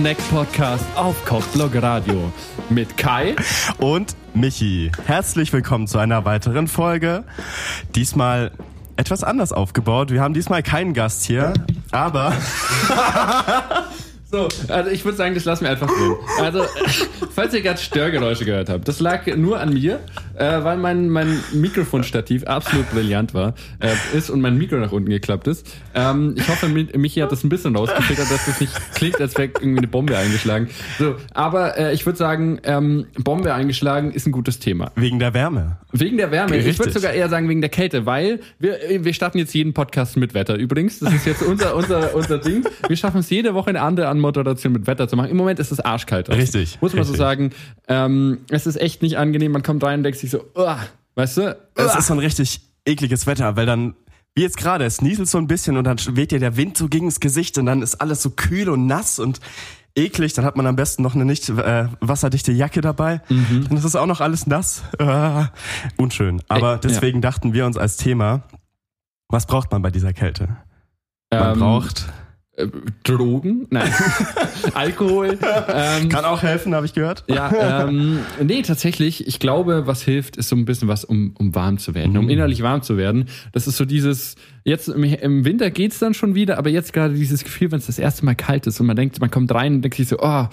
Treat, der Snack-Podcast auf Kochblog Radio. Mit Kai und Michi. Herzlich willkommen zu einer weiteren Folge. Diesmal etwas anders aufgebaut. Wir haben diesmal keinen Gast hier, aber So, also ich würde sagen, das lassen wir einfach drin. Also, falls ihr gerade Störgeräusche gehört habt, das lag nur an mir, äh, weil mein, mein Mikrofonstativ absolut brillant war, äh, ist und mein Mikro nach unten geklappt ist. Ähm, ich hoffe, Michi hat das ein bisschen rausgefiltert, dass das nicht klingt, als wäre irgendwie eine Bombe eingeschlagen. So, aber äh, ich würde sagen, ähm, Bombe eingeschlagen ist ein gutes Thema. Wegen der Wärme. Wegen der Wärme. Richtig. Ich würde sogar eher sagen wegen der Kälte, weil wir, wir starten jetzt jeden Podcast mit Wetter. Übrigens, das ist jetzt unser, unser, unser Ding. Wir schaffen es jede Woche eine andere Anmoderation mit Wetter zu machen. Im Moment ist es arschkalt. Draußen. Richtig. Muss man richtig. so sagen. Ähm, es ist echt nicht angenehm. Man kommt rein und denkt sich so, Uah, weißt du? Es ist so ein richtig ekliges Wetter, weil dann wie jetzt gerade, es nieselt so ein bisschen und dann weht dir der Wind so gegen das Gesicht und dann ist alles so kühl und nass und eklig. Dann hat man am besten noch eine nicht äh, wasserdichte Jacke dabei. Mhm. Dann ist es auch noch alles nass. Äh, unschön. Aber deswegen ja. dachten wir uns als Thema, was braucht man bei dieser Kälte? Man ähm, braucht Drogen, nein, Alkohol. Ähm, Kann auch helfen, habe ich gehört. Ja, ähm, nee, tatsächlich, ich glaube, was hilft, ist so ein bisschen was, um, um warm zu werden, mhm. um innerlich warm zu werden. Das ist so dieses, jetzt im, im Winter geht's dann schon wieder, aber jetzt gerade dieses Gefühl, wenn es das erste Mal kalt ist und man denkt, man kommt rein und denkt sich so, oh,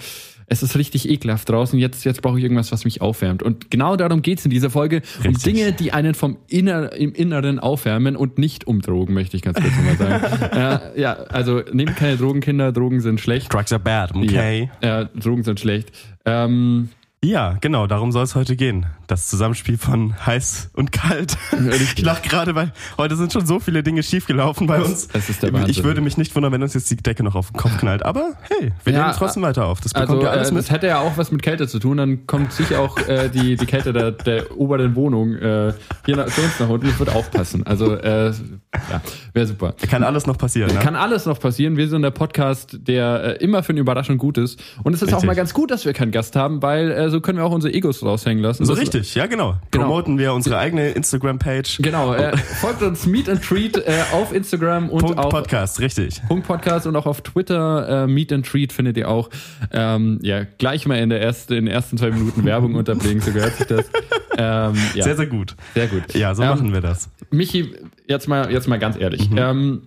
es ist richtig ekelhaft draußen, jetzt, jetzt brauche ich irgendwas, was mich aufwärmt. Und genau darum geht's in dieser Folge, richtig. um Dinge, die einen vom Inner, im Inneren aufwärmen und nicht um Drogen, möchte ich ganz kurz mal sagen. äh, ja, also nehmt keine Drogen, Kinder, Drogen sind schlecht. Drugs are bad, okay. Ja, äh, Drogen sind schlecht. Ähm, ja, genau, darum soll es heute gehen. Das Zusammenspiel von heiß und kalt. Ich lach gerade, weil heute sind schon so viele Dinge schiefgelaufen bei uns. Das ist der Wahnsinn. Ich würde mich nicht wundern, wenn uns jetzt die Decke noch auf den Kopf knallt. Aber hey, wir ja, nehmen trotzdem weiter auf. Das bekommt also, ja alles äh, mit. Das hätte ja auch was mit Kälte zu tun. Dann kommt sicher auch äh, die, die Kälte der, der oberen Wohnung äh, hier nach, zu uns nach unten. Ich würde aufpassen. Also äh, ja, wäre super. Kann alles noch passieren. Ne? Kann alles noch passieren. Wir sind der Podcast, der äh, immer für eine Überraschung gut ist. Und es ist Richtig. auch mal ganz gut, dass wir keinen Gast haben, weil äh, so können wir auch unsere Ego Egos raushängen lassen. So das richtig, ja genau. genau. Promoten wir unsere eigene Instagram-Page. Genau, äh, folgt uns Meet and Treat äh, auf Instagram und Punkt auch Podcast, richtig. Punkt Podcast und auch auf Twitter äh, Meet and Treat findet ihr auch. Ähm, ja, gleich mal in der ersten, in den ersten zwei Minuten Werbung unterbringen, so gehört sich das. Ähm, ja. Sehr, sehr gut. Sehr gut. Ja, so ähm, machen wir das. Michi, jetzt mal, jetzt mal ganz ehrlich. Mhm. Ähm,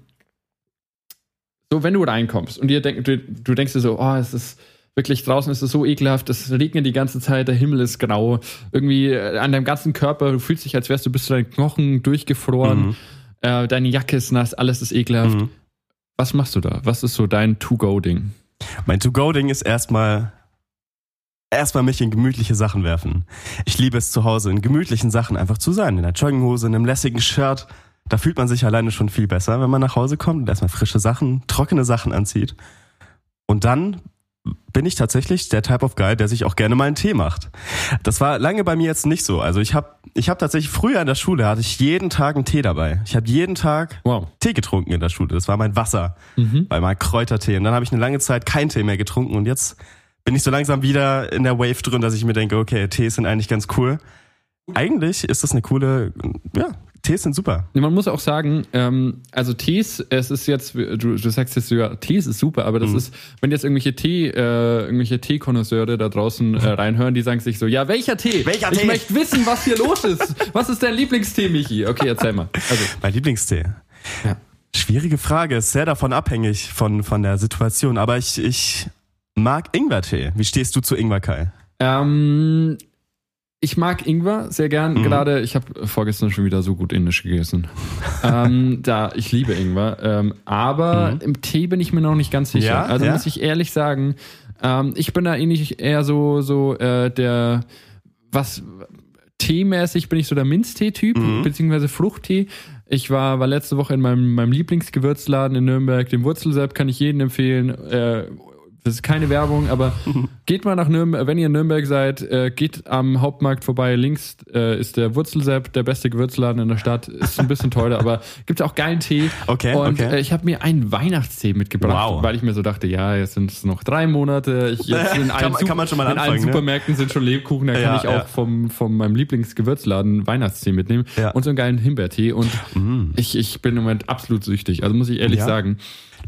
so, wenn du reinkommst und dir denk, du, du denkst dir so, oh, es ist Wirklich, draußen ist es so ekelhaft, es regnet die ganze Zeit, der Himmel ist grau. Irgendwie äh, an deinem ganzen Körper, du fühlst dich, als wärst du bis zu deinen Knochen durchgefroren. Mhm. Äh, deine Jacke ist nass, alles ist ekelhaft. Mhm. Was machst du da? Was ist so dein To-Go-Ding? Mein To-Go-Ding ist erstmal erstmal mich in gemütliche Sachen werfen. Ich liebe es zu Hause, in gemütlichen Sachen einfach zu sein. In einer Jogginghose, in einem lässigen Shirt. Da fühlt man sich alleine schon viel besser, wenn man nach Hause kommt und erstmal frische Sachen, trockene Sachen anzieht. Und dann bin ich tatsächlich der Type of Guy, der sich auch gerne mal einen Tee macht. Das war lange bei mir jetzt nicht so. Also ich habe ich hab tatsächlich früher in der Schule hatte ich jeden Tag einen Tee dabei. Ich habe jeden Tag wow. Tee getrunken in der Schule. Das war mein Wasser, mhm. bei meinem Kräutertee. Und dann habe ich eine lange Zeit keinen Tee mehr getrunken und jetzt bin ich so langsam wieder in der Wave drin, dass ich mir denke, okay, Tees sind eigentlich ganz cool. Eigentlich ist das eine coole, ja, Tees sind super. Man muss auch sagen, ähm, also Tees, es ist jetzt, du, du sagst jetzt sogar, Tees ist super, aber das mhm. ist, wenn jetzt irgendwelche Tee, äh, irgendwelche Teekonnoisseure da draußen äh, reinhören, die sagen sich so, ja, welcher Tee? Welcher ich Tee? möchte wissen, was hier los ist. Was ist dein Lieblingstee, Michi? Okay, erzähl mal. Also. Mein Lieblingstee? Ja. Schwierige Frage, ist sehr davon abhängig von, von der Situation, aber ich, ich mag Ingwertee. Wie stehst du zu Ingwer, Kai? Ähm, ich mag Ingwer sehr gern. Mhm. Gerade, ich habe vorgestern schon wieder so gut Indisch gegessen. ähm, da, ich liebe Ingwer. Ähm, aber mhm. im Tee bin ich mir noch nicht ganz sicher. Ja, also ja? muss ich ehrlich sagen, ähm, ich bin da ähnlich eher so, so äh, der, was teemäßig bin ich so der Minztee-Typ, mhm. beziehungsweise Fruchttee. Ich war, war letzte Woche in meinem, meinem Lieblingsgewürzladen in Nürnberg. Den Wurzelsepp kann ich jedem empfehlen. Äh, das ist keine Werbung, aber geht mal nach Nürnberg, wenn ihr in Nürnberg seid, äh, geht am Hauptmarkt vorbei. Links äh, ist der Wurzelsepp, der beste Gewürzladen in der Stadt. Ist ein bisschen teurer, aber gibt auch geilen Tee. Okay. Und okay. Äh, ich habe mir einen Weihnachtstee mitgebracht, wow. weil ich mir so dachte, ja, jetzt sind es noch drei Monate. Ich, jetzt in kann, man, kann man schon mal in allen ne? Supermärkten sind schon Lebkuchen, da ja, kann ich auch ja. vom, vom meinem Lieblingsgewürzladen Weihnachtstee mitnehmen ja. und so einen geilen Himbeertee. Und mm. ich, ich bin im Moment absolut süchtig, also muss ich ehrlich sagen.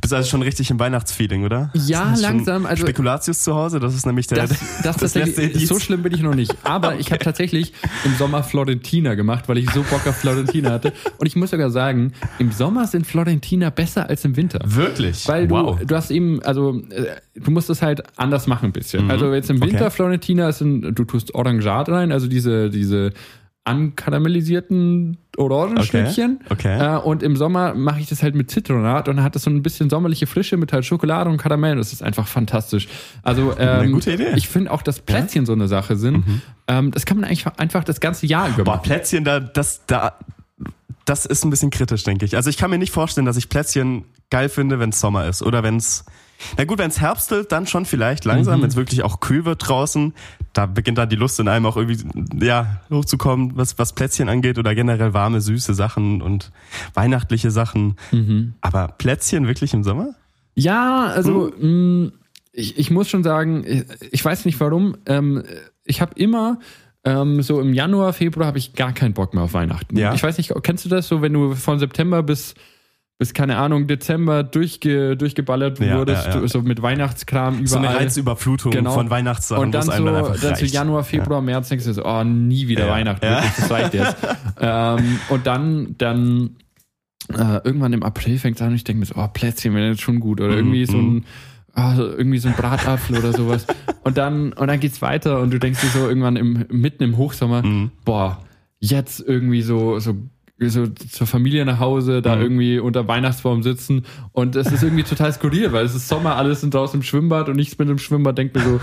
Du bist also schon richtig im Weihnachtsfeeling, oder? Ja, langsam. Also Spekulatius zu Hause, das ist nämlich der. das, das, tatsächlich, letzte so schlimm bin ich noch nicht. Aber ich habe tatsächlich im Sommer Florentina gemacht, weil ich so Bock auf Florentina hatte. Und ich muss sogar sagen, im Sommer sind Florentina besser als im Winter. Wirklich? Weil du, wow. du hast eben, also äh, du musst es halt anders machen ein bisschen. Mhm. Also jetzt im Winter Okay. Florentina ist ein, du tust Orangat rein, also diese, diese ankaramellisierten Orangenstückchen. Okay, okay. Äh, und im Sommer mache ich das halt mit Zitronat und dann hat das so ein bisschen sommerliche Frische mit halt Schokolade und Karamell. Das ist einfach fantastisch. Also ähm, gute Idee. Mhm. ich finde auch, dass Plätzchen so eine Sache sind. Ähm, das kann man eigentlich einfach das ganze Jahr über Boah, machen. Plätzchen, da, das, da, das ist ein bisschen kritisch, denke ich. Also ich kann mir nicht vorstellen, dass ich Plätzchen geil finde, wenn es Sommer ist. Oder wenn es, na gut, wenn es herbstelt, dann schon vielleicht langsam, wenn es wirklich auch kühl wird draußen. Da beginnt dann die Lust in einem auch irgendwie, ja, hochzukommen, was, was Plätzchen angeht oder generell warme, süße Sachen und weihnachtliche Sachen. Aber Plätzchen wirklich im Sommer? Ja, also Hm? mh, ich, ich muss schon sagen, ich, ich weiß nicht warum. Ähm, ich habe immer ähm, so im Januar, Februar habe ich gar keinen Bock mehr auf Weihnachten. Ja. Ich weiß nicht, kennst du das so, wenn du von September bis bis keine Ahnung Dezember durchge, durchgeballert Ja, wurdest, ja, ja. so mit Weihnachtskram überall. So eine Reizüberflutung Genau. von Weihnachtssachen, und dann so, dann einfach dann so reicht. Januar, Februar, März denkst du so, oh, nie wieder. Weihnachten, Ja. wirklich, das reicht jetzt. ähm, und dann, dann äh, irgendwann im April fängt es an und ich denke mir so, oh, Plätzchen wäre jetzt schon gut. Oder irgendwie so ein so irgendwie so ein Bratapfel oder sowas. Und dann, und dann geht's weiter und du denkst dir so irgendwann im, mitten im Hochsommer, boah, jetzt irgendwie so, so, so zur Familie nach Hause, da irgendwie unter Weihnachtsbaum sitzen. Und es ist irgendwie total skurril, weil es ist Sommer, alles sind draußen im Schwimmbad und nichts mit dem Schwimmbad denkt mir so,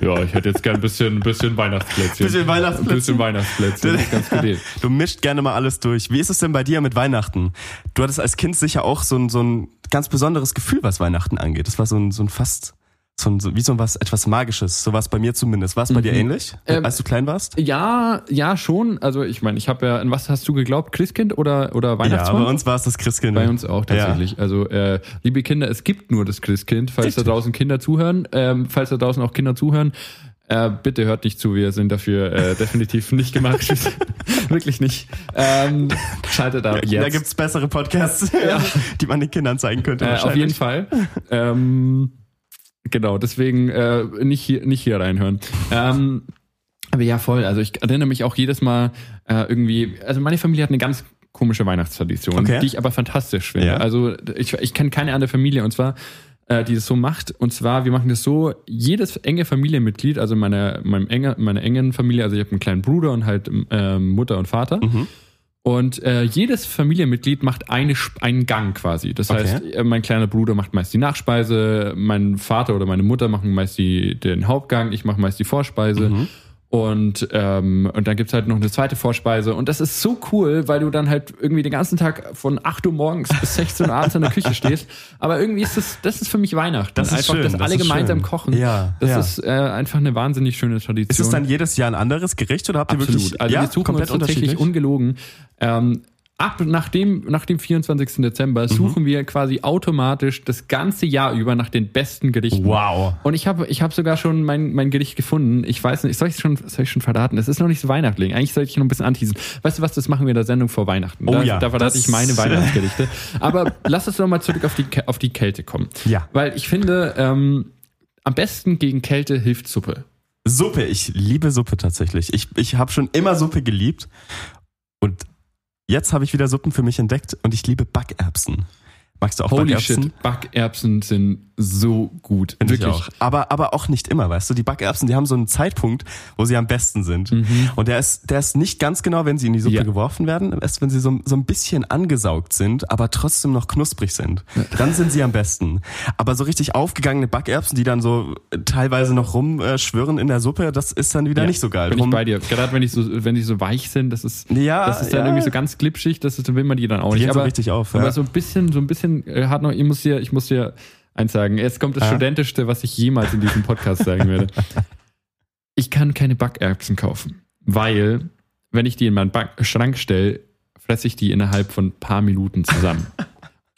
ja, ich hätte jetzt gern ein bisschen, ein bisschen Weihnachtsplätzchen. Bisschen Weihnachtsplätzchen. Ein bisschen Weihnachtsplätzchen. Das ist ganz skurril. Du mischt gerne mal alles durch. Wie ist es denn bei dir mit Weihnachten? Du hattest als Kind sicher auch so ein, so ein ganz besonderes Gefühl, was Weihnachten angeht. Das war so ein, so ein fast, so wie so was, etwas Magisches. So war es bei mir zumindest. War es bei dir ähnlich, Ähm, als du klein warst? Ja, ja, schon. Also ich meine, ich habe ja, an was hast du geglaubt? Christkind oder, oder Ja, Weihnachtsmann? bei uns war es das Christkind. Bei uns auch tatsächlich. Also, äh, liebe Kinder, es gibt nur das Christkind, falls da draußen Kinder zuhören, ähm, falls da draußen auch Kinder zuhören. Äh, bitte hört nicht zu, wir sind dafür äh, definitiv nicht gemacht. Wirklich nicht. Ähm, schaltet ab Ja, jetzt. Da gibt's bessere Podcasts, die man den Kindern zeigen könnte. äh, auf jeden Fall. Ähm, genau, deswegen äh, nicht, hier, nicht hier reinhören. Ähm, aber ja, voll. Also ich erinnere mich auch jedes Mal äh, irgendwie, also meine Familie hat eine ganz komische Weihnachtstradition, Okay. die ich aber fantastisch finde. Ja. Also ich, ich kenne keine andere Familie und zwar, äh, die das so macht. Und zwar, wir machen das so, jedes enge Familienmitglied, also meine, meinem enge, meine engen Familie, also ich habe einen kleinen Bruder und halt ähm, Mutter und Vater. Mhm. Und äh, jedes Familienmitglied macht eine, einen Gang quasi. Das Okay. heißt, äh, mein kleiner Bruder macht meist die Nachspeise, mein Vater oder meine Mutter machen meist die, den Hauptgang, ich mache meist die Vorspeise. Mhm. Und, ähm, und dann gibt's halt noch eine zweite Vorspeise. Und das ist so cool, weil du dann halt irgendwie den ganzen Tag von 8 Uhr morgens bis 16 Uhr abends in der Küche stehst. Aber irgendwie ist das, das ist für mich Weihnachten. Das ist einfach, schön, dass das alle ist gemeinsam schön. kochen. Ja, das ja. ist äh, einfach eine wahnsinnig schöne Tradition. Ist es dann jedes Jahr ein anderes Gericht oder habt ihr Absolut. wirklich Also ja, wir suchen komplett uns tatsächlich unterschiedlich? ungelogen. Ähm, ab nach dem, nach dem 24. Dezember suchen wir quasi automatisch das ganze Jahr über nach den besten Gerichten. Wow. Und ich habe ich hab sogar schon mein, mein Gericht gefunden. Ich weiß nicht, soll ich schon, soll ich schon verraten? Es ist noch nicht so weihnachtlich. Eigentlich sollte ich noch ein bisschen anteasen. Weißt du was, das machen wir in der Sendung vor Weihnachten. Oh da, ja, da verrate ich meine Weihnachtsgerichte. Aber lass uns doch mal zurück auf die, auf die Kälte kommen. Ja. Weil ich finde, ähm, am besten gegen Kälte hilft Suppe. Suppe, ich liebe Suppe tatsächlich. Ich, ich habe schon immer Suppe geliebt und jetzt habe ich wieder Suppen für mich entdeckt und ich liebe Backerbsen. Magst du auch Holy Backerbsen? shit, Backerbsen sind so gut. Finde ich Wirklich. auch. Aber, aber auch nicht immer, weißt du? Die Backerbsen, die haben so einen Zeitpunkt, wo sie am besten sind. Und der ist, der ist nicht ganz genau, wenn sie in die Suppe Mhm. Ja. geworfen werden, erst wenn sie so, so ein bisschen angesaugt sind, aber trotzdem noch knusprig sind. Dann sind sie am besten. Aber so richtig aufgegangene Backerbsen, die dann so teilweise noch rumschwirren in der Suppe, das ist dann wieder Ja, nicht so geil. Bin ich bei dir. Gerade wenn die so, wenn die so weich sind, das ist, Ja, das ist dann ja. irgendwie so ganz glitschig, das ist, will man die dann auch Die nicht. gehen so aber, richtig auf, aber ja. so ein bisschen, so ein bisschen äh, hat noch, ich muss dir, ich muss dir eins sagen. Jetzt kommt das Ja. Studentischste, was ich jemals in diesem Podcast sagen werde. Ich kann keine Backerbsen kaufen, weil, wenn ich die in meinen Back Schrank stelle, fresse ich die innerhalb von ein paar Minuten zusammen.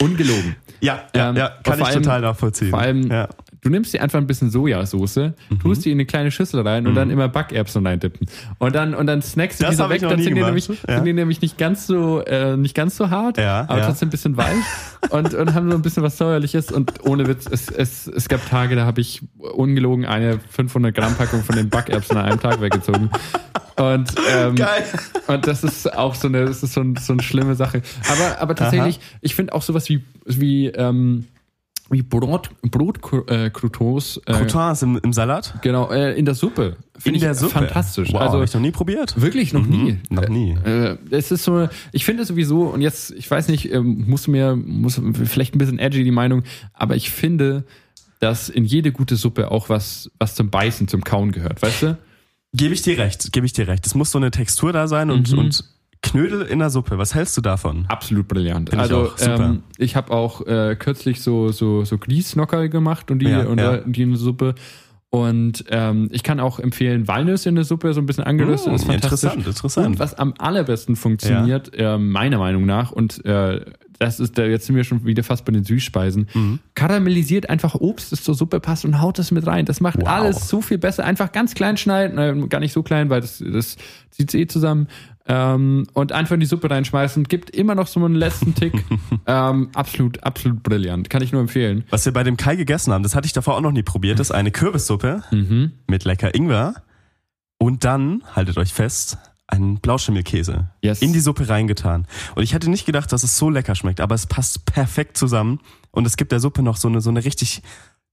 Ungelogen. Ja, ja, Ähm, ja kann ich allem- total nachvollziehen. Vor allem, ja. du nimmst dir einfach ein bisschen Sojasauce, Mhm. tust die in eine kleine Schüssel rein und dann immer Backerbsen reindippen. Und dann, und dann snackst du Das ich weg, dann sind die, nämlich, Ja. sind die nämlich nicht ganz so, äh, nicht ganz so hart, Ja, aber trotzdem ein bisschen weich und, und haben so ein bisschen was Säuerliches und ohne Witz, es, es, es gab Tage, da habe ich ungelogen eine 500 Gramm Packung von den Backerbsen an einem Tag weggezogen. Und, ähm, Geil. und das ist auch so eine, das ist so, ein, so eine schlimme Sache. Aber, aber tatsächlich, ich finde auch sowas wie, wie, ähm, wie Brot, Brotcroutons, äh, Croutons im, im Salat? genau, äh, in der Suppe. Finde In ich der Suppe? fantastisch. Wow, also hab ich noch nie probiert. wirklich noch nie. Noch nie. Äh, es ist so, ich finde sowieso, und jetzt, ich weiß nicht, ähm, musst du mir, muss vielleicht ein bisschen edgy die Meinung, aber ich finde, dass in jede gute Suppe auch was, was zum Beißen, zum Kauen gehört, weißt du? Gebe ich dir recht, gebe ich dir recht. Es muss so eine Textur da sein und, Mhm. und Knödel in der Suppe. Was hältst du davon? Absolut brillant. Ich also super. ähm, ich habe auch äh, kürzlich so so so Grießnocker gemacht und die Ja, und ja. die in der Suppe. Und ähm, ich kann auch empfehlen Walnüsse in der Suppe, so ein bisschen angeröstet, Mm, ist fantastisch. interessant, interessant. Und was am allerbesten funktioniert, äh, meiner Meinung nach, und äh, das ist, da jetzt sind wir schon wieder fast bei den Süßspeisen, Mhm. karamellisiert einfach Obst, das zur Suppe passt und haut das mit rein. Das macht Wow. alles so viel besser. Einfach ganz klein schneiden, äh, gar nicht so klein, weil das, das zieht eh zusammen. Ähm, und einfach in die Suppe reinschmeißen. Gibt immer noch so einen letzten Tick. ähm, absolut, absolut brillant. Kann ich nur empfehlen. Was wir bei dem Kai gegessen haben, das hatte ich davor auch noch nie probiert, das ist eine Kürbissuppe Mhm. mit lecker Ingwer und dann, haltet euch fest, einen Blauschimmelkäse Yes. in die Suppe reingetan. Und ich hätte nicht gedacht, dass es so lecker schmeckt, aber es passt perfekt zusammen und es gibt der Suppe noch so eine, so eine richtig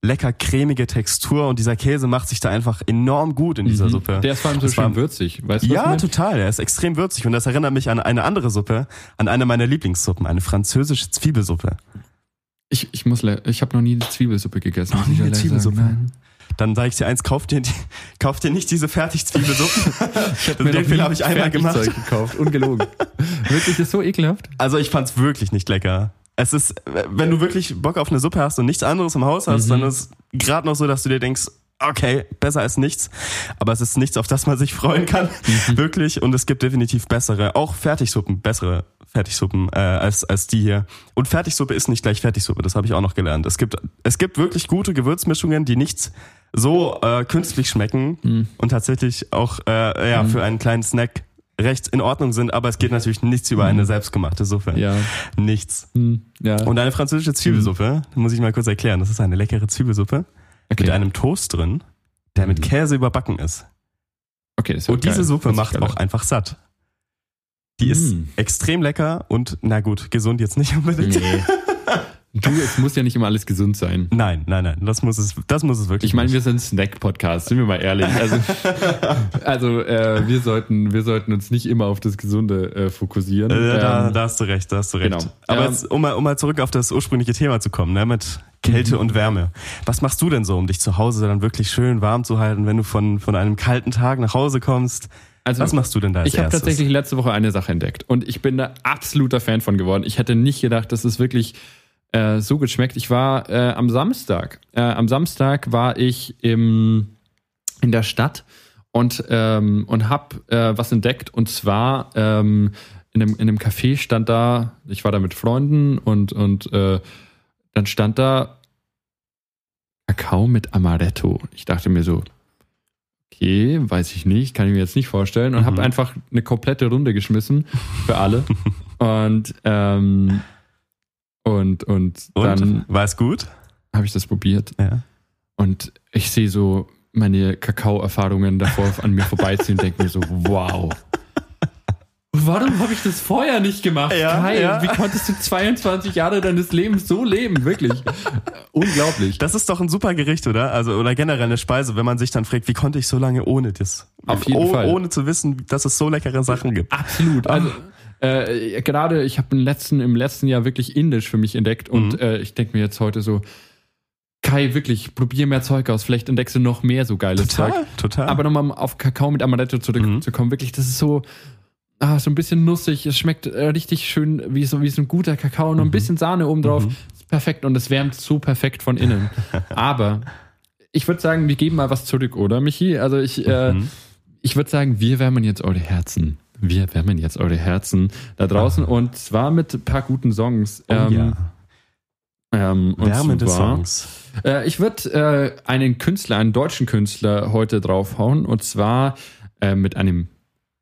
lecker cremige Textur und dieser Käse macht sich da einfach enorm gut in dieser Mhm. Suppe. Der ist vor allem so Das war- schön würzig. Weißt du, Ja, total. Er ist extrem würzig und das erinnert mich an eine andere Suppe, an eine meiner Lieblingssuppen, eine französische Zwiebelsuppe. Ich, ich muss, ich habe noch nie eine Zwiebelsuppe gegessen. Noch nie eine Zwiebelsuppe? sagen. Dann sage ich dir eins, kauf dir, die, kauf dir nicht diese Fertigzwiebelsuppe. Mir noch Den Fehler habe ich einmal gemacht. Gekauft. Ungelogen. Wirklich, das ist so ekelhaft. Also ich fand's wirklich nicht lecker. Es ist, wenn du wirklich Bock auf eine Suppe hast und nichts anderes im Haus hast, Mhm. dann ist gerade noch so, dass du dir denkst, okay, besser als nichts. Aber es ist nichts, auf das man sich freuen kann. Mhm. Wirklich. Und es gibt definitiv bessere, auch Fertigsuppen, bessere Fertigsuppen äh, als, als die hier. Und Fertigsuppe ist nicht gleich Fertigsuppe, das habe ich auch noch gelernt. Es gibt, es gibt wirklich gute Gewürzmischungen, die nicht so äh, künstlich schmecken Mhm. und tatsächlich auch äh, ja, für einen kleinen Snack recht in Ordnung sind, aber es geht natürlich nichts über eine selbstgemachte Suppe. Mhm. Ja. Nichts. Hm, ja. Und eine französische Zwiebelsuppe, muss ich mal kurz erklären. Das ist eine leckere Zwiebelsuppe okay. mit einem Toast drin, der mit Mhm. Käse überbacken ist. okay, das ist Und diese geil. Suppe Hört sich macht auch einfach satt. Die ist Mm. extrem lecker und, na gut, gesund jetzt nicht unbedingt. Nee. Du, es muss ja nicht immer alles gesund sein. Nein, nein, nein, das muss es, das muss es wirklich Ich meine, wir sind ein Snack-Podcast, sind wir mal ehrlich. Also, also äh, wir, sollten, wir sollten uns nicht immer auf das Gesunde äh, fokussieren. Äh, da, Ähm, da hast du recht, da hast du recht. genau. Aber Ähm, jetzt, um, mal, um mal zurück auf das ursprüngliche Thema zu kommen, ne, mit Kälte Mhm. und Wärme. Was machst du denn so, um dich zu Hause dann wirklich schön warm zu halten, wenn du von, von einem kalten Tag nach Hause kommst? also, Was machst du denn da als Ich habe tatsächlich letzte Woche eine Sache entdeckt und ich bin da absoluter Fan von geworden. Ich hätte nicht gedacht, dass es wirklich äh, so gut schmeckt. Ich war äh, am Samstag. Äh, am Samstag war ich im, in der Stadt und, ähm, und habe äh, was entdeckt und zwar ähm, in, einem, in einem Café stand da, ich war da mit Freunden und, und äh, dann stand da Kakao mit Amaretto. Ich dachte mir so, okay, weiß ich nicht, kann ich mir jetzt nicht vorstellen. Und Mhm. habe einfach eine komplette Runde geschmissen für alle. und, ähm, und, und Und? dann War es gut? habe ich das probiert. Ja. Und ich sehe so meine Kakao-Erfahrungen davor an mir vorbeiziehen und denke mir so, wow. Warum habe ich das vorher nicht gemacht? Ja, Kai, ja. wie konntest du 22 Jahre deines Lebens so leben? Wirklich. Unglaublich. Das ist doch ein super Gericht, oder? Also, oder generell eine Speise, wenn man sich dann fragt, wie konnte ich so lange ohne das? Auf jeden oh, Fall. Ohne zu wissen, dass es so leckere Sachen gibt. Absolut. Also äh, gerade ich habe im letzten, im letzten Jahr wirklich Indisch für mich entdeckt und Mhm. äh, ich denke mir jetzt heute so, Kai, wirklich, probier mehr Zeug aus. Vielleicht entdeckst du noch mehr so geiles Zeug. Total, total. Aber nochmal auf Kakao mit Amaretto zurückzukommen, wirklich, das ist so, ah, so ein bisschen nussig. Es schmeckt äh, richtig schön wie so, wie so ein guter Kakao. Noch ein bisschen Sahne oben drauf. Ist perfekt und es wärmt so perfekt von innen. Aber ich würde sagen, wir geben mal was zurück, oder, Michi? Also ich, äh, Mhm. ich würde sagen, wir wärmen jetzt eure Herzen. Wir wärmen jetzt eure Herzen da draußen und zwar mit ein paar guten Songs. oh, Ähm, ja. Ähm, und Wärmende zwar- Songs. Äh, ich würde äh, einen Künstler, einen deutschen Künstler heute draufhauen und zwar äh, mit einem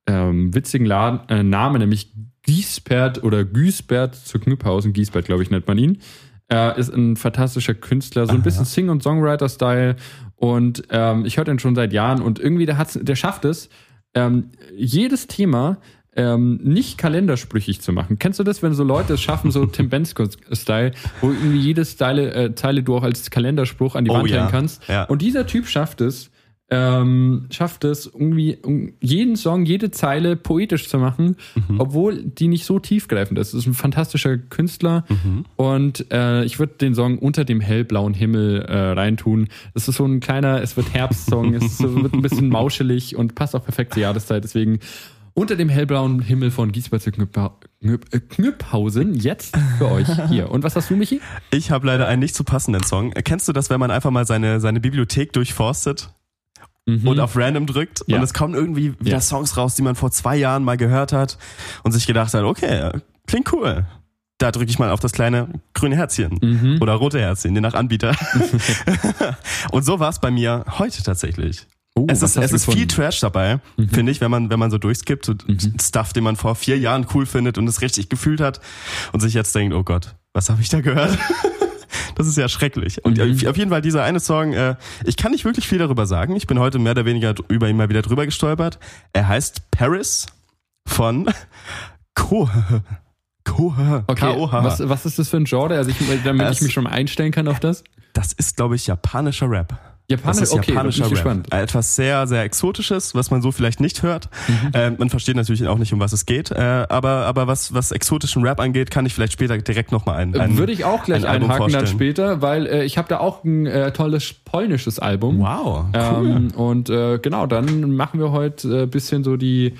ähm, witzigen Laden, äh, Namen, nämlich Giesbert oder Güsbert zu Knüpphausen. Giesbert, glaube ich, nennt man ihn. Er ist ein fantastischer Künstler, so ein bisschen Sing- und Songwriter-Style. Und ähm, ich höre den schon seit Jahren und irgendwie der, hat's, der schafft es, ähm, jedes Thema ähm, nicht kalendersprüchig zu machen. Kennst du das, wenn so Leute es schaffen, so Tim Bensko-Style, wo irgendwie jede Zeile, äh, Zeile du auch als Kalenderspruch an die Oh Wand ja, hängen kannst? ja. Und dieser Typ schafft es, ähm, schafft es irgendwie um jeden Song, jede Zeile poetisch zu machen, Mhm. obwohl die nicht so tiefgreifend ist. Das ist ein fantastischer Künstler Mhm. und äh, ich würde den Song unter dem hellblauen Himmel äh, reintun. Das ist so ein kleiner, es wird Herbstsong, es wird ein bisschen mauschelig und passt auch perfekt zur Jahreszeit. Deswegen unter dem hellblauen Himmel von Giesbert zu äh, Knüpphausen jetzt für euch hier. Und was hast du, Michi? Ich habe leider einen nicht zu passenden Song. Kennst du das, wenn man einfach mal seine, seine Bibliothek durchforstet und auf Random drückt Ja. und es kommen irgendwie wieder Ja. Songs raus, die man vor zwei Jahren mal gehört hat und sich gedacht hat, okay, klingt cool. Da drücke ich mal auf das kleine grüne Herzchen Mhm. oder rote Herzchen, je nach Anbieter. und so war es bei mir heute tatsächlich. Oh, Es ist, es ist viel? Trash dabei, finde ich, wenn man, wenn man so durchskippt, so Stuff, den man vor vier Jahren cool findet und es richtig gefühlt hat und sich jetzt denkt, oh Gott, was habe ich da gehört? Das ist ja schrecklich. Und auf jeden Fall dieser eine Song, äh, ich kann nicht wirklich viel darüber sagen. Ich bin heute mehr oder weniger über ihn mal wieder drüber gestolpert. Er heißt Paris von Ko. Ko. Okay, K-O-H. was, was ist das für ein Genre? Also ich, damit Es- ich mich schon mal einstellen kann auf das. Das ist, glaube ich, japanischer Rap. Japanisch, okay, da bin japanischer ich Rap. gespannt. Etwas sehr, sehr Exotisches, was man so vielleicht nicht hört. Mhm. Äh, man versteht natürlich auch nicht, um was es geht. Äh, aber aber was, was exotischen Rap angeht, kann ich vielleicht später direkt nochmal ein, ein Würde ich auch gleich ein Album einhaken dann später, weil äh, ich habe da auch ein äh, tolles polnisches Album. Wow, cool. Ähm, und äh, genau, dann machen wir heute äh, bisschen so die,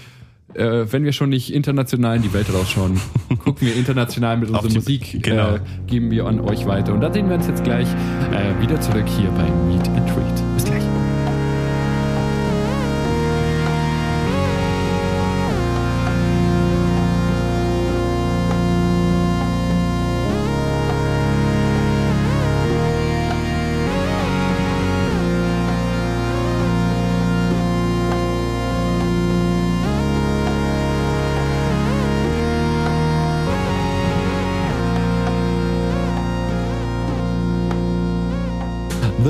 äh, wenn wir schon nicht international in die Welt rausschauen, gucken wir international mit unserer die- Musik, genau. äh, geben wir an euch weiter. Und dann sehen wir uns jetzt gleich äh, wieder zurück hier bei Meet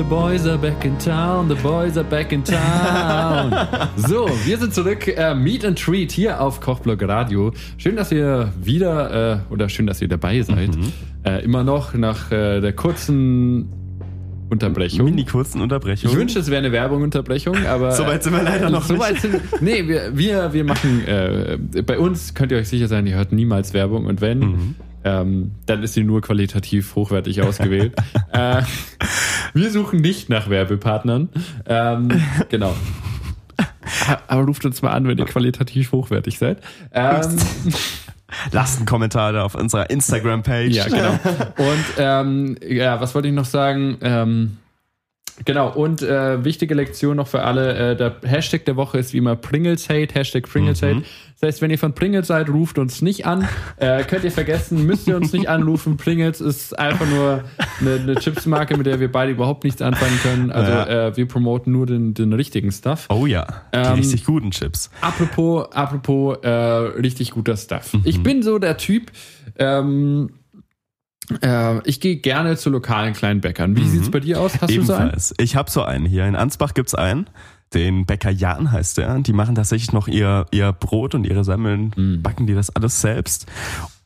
boys are back in town, the boys are back in town. so, wir sind zurück. Äh, Meet and Treat hier auf Kochblog Radio. Schön, dass ihr wieder, äh, oder schön, dass ihr dabei seid. Äh, immer noch nach äh, der kurzen Unterbrechung. Mini kurzen Unterbrechung. ich wünschte, es wäre eine Werbunterbrechung, aber. So weit sind wir leider noch so nicht. Sind, nee, wir, wir, wir machen, äh, bei uns könnt ihr euch sicher sein, ihr hört niemals Werbung und wenn, Mhm. ähm, dann ist sie nur qualitativ hochwertig ausgewählt. äh, wir suchen nicht nach Werbepartnern. Ähm, genau. Aber ruft uns mal an, wenn ihr qualitativ hochwertig seid. Ähm, Lasst einen Kommentar da auf unserer Instagram-Page. ja, genau. Und ähm, ja, was wollte ich noch sagen? Ähm, genau, und äh, wichtige Lektion noch für alle, äh, der Hashtag der Woche ist wie immer Pringles Hate, Hashtag Pringles Hate. Das heißt, wenn ihr von Pringles seid, ruft uns nicht an. Äh, könnt ihr vergessen, müsst ihr uns nicht anrufen. Pringles ist einfach nur eine, eine Chipsmarke, mit der wir beide überhaupt nichts anfangen können. Also Ja. äh, wir promoten nur den, den richtigen Stuff. Oh ja, die Ähm, richtig guten Chips. Apropos, apropos äh, richtig guter Stuff. Ich bin so der Typ, ähm, äh, ich gehe gerne zu lokalen kleinen Bäckern. Wie sieht's bei dir aus? Hast du so einen? Ebenfalls. Ich habe so einen hier. In Ansbach gibt's einen. Den Bäcker Jan heißt der. Die machen tatsächlich noch ihr, ihr Brot und ihre Semmeln, Mhm. backen die das alles selbst.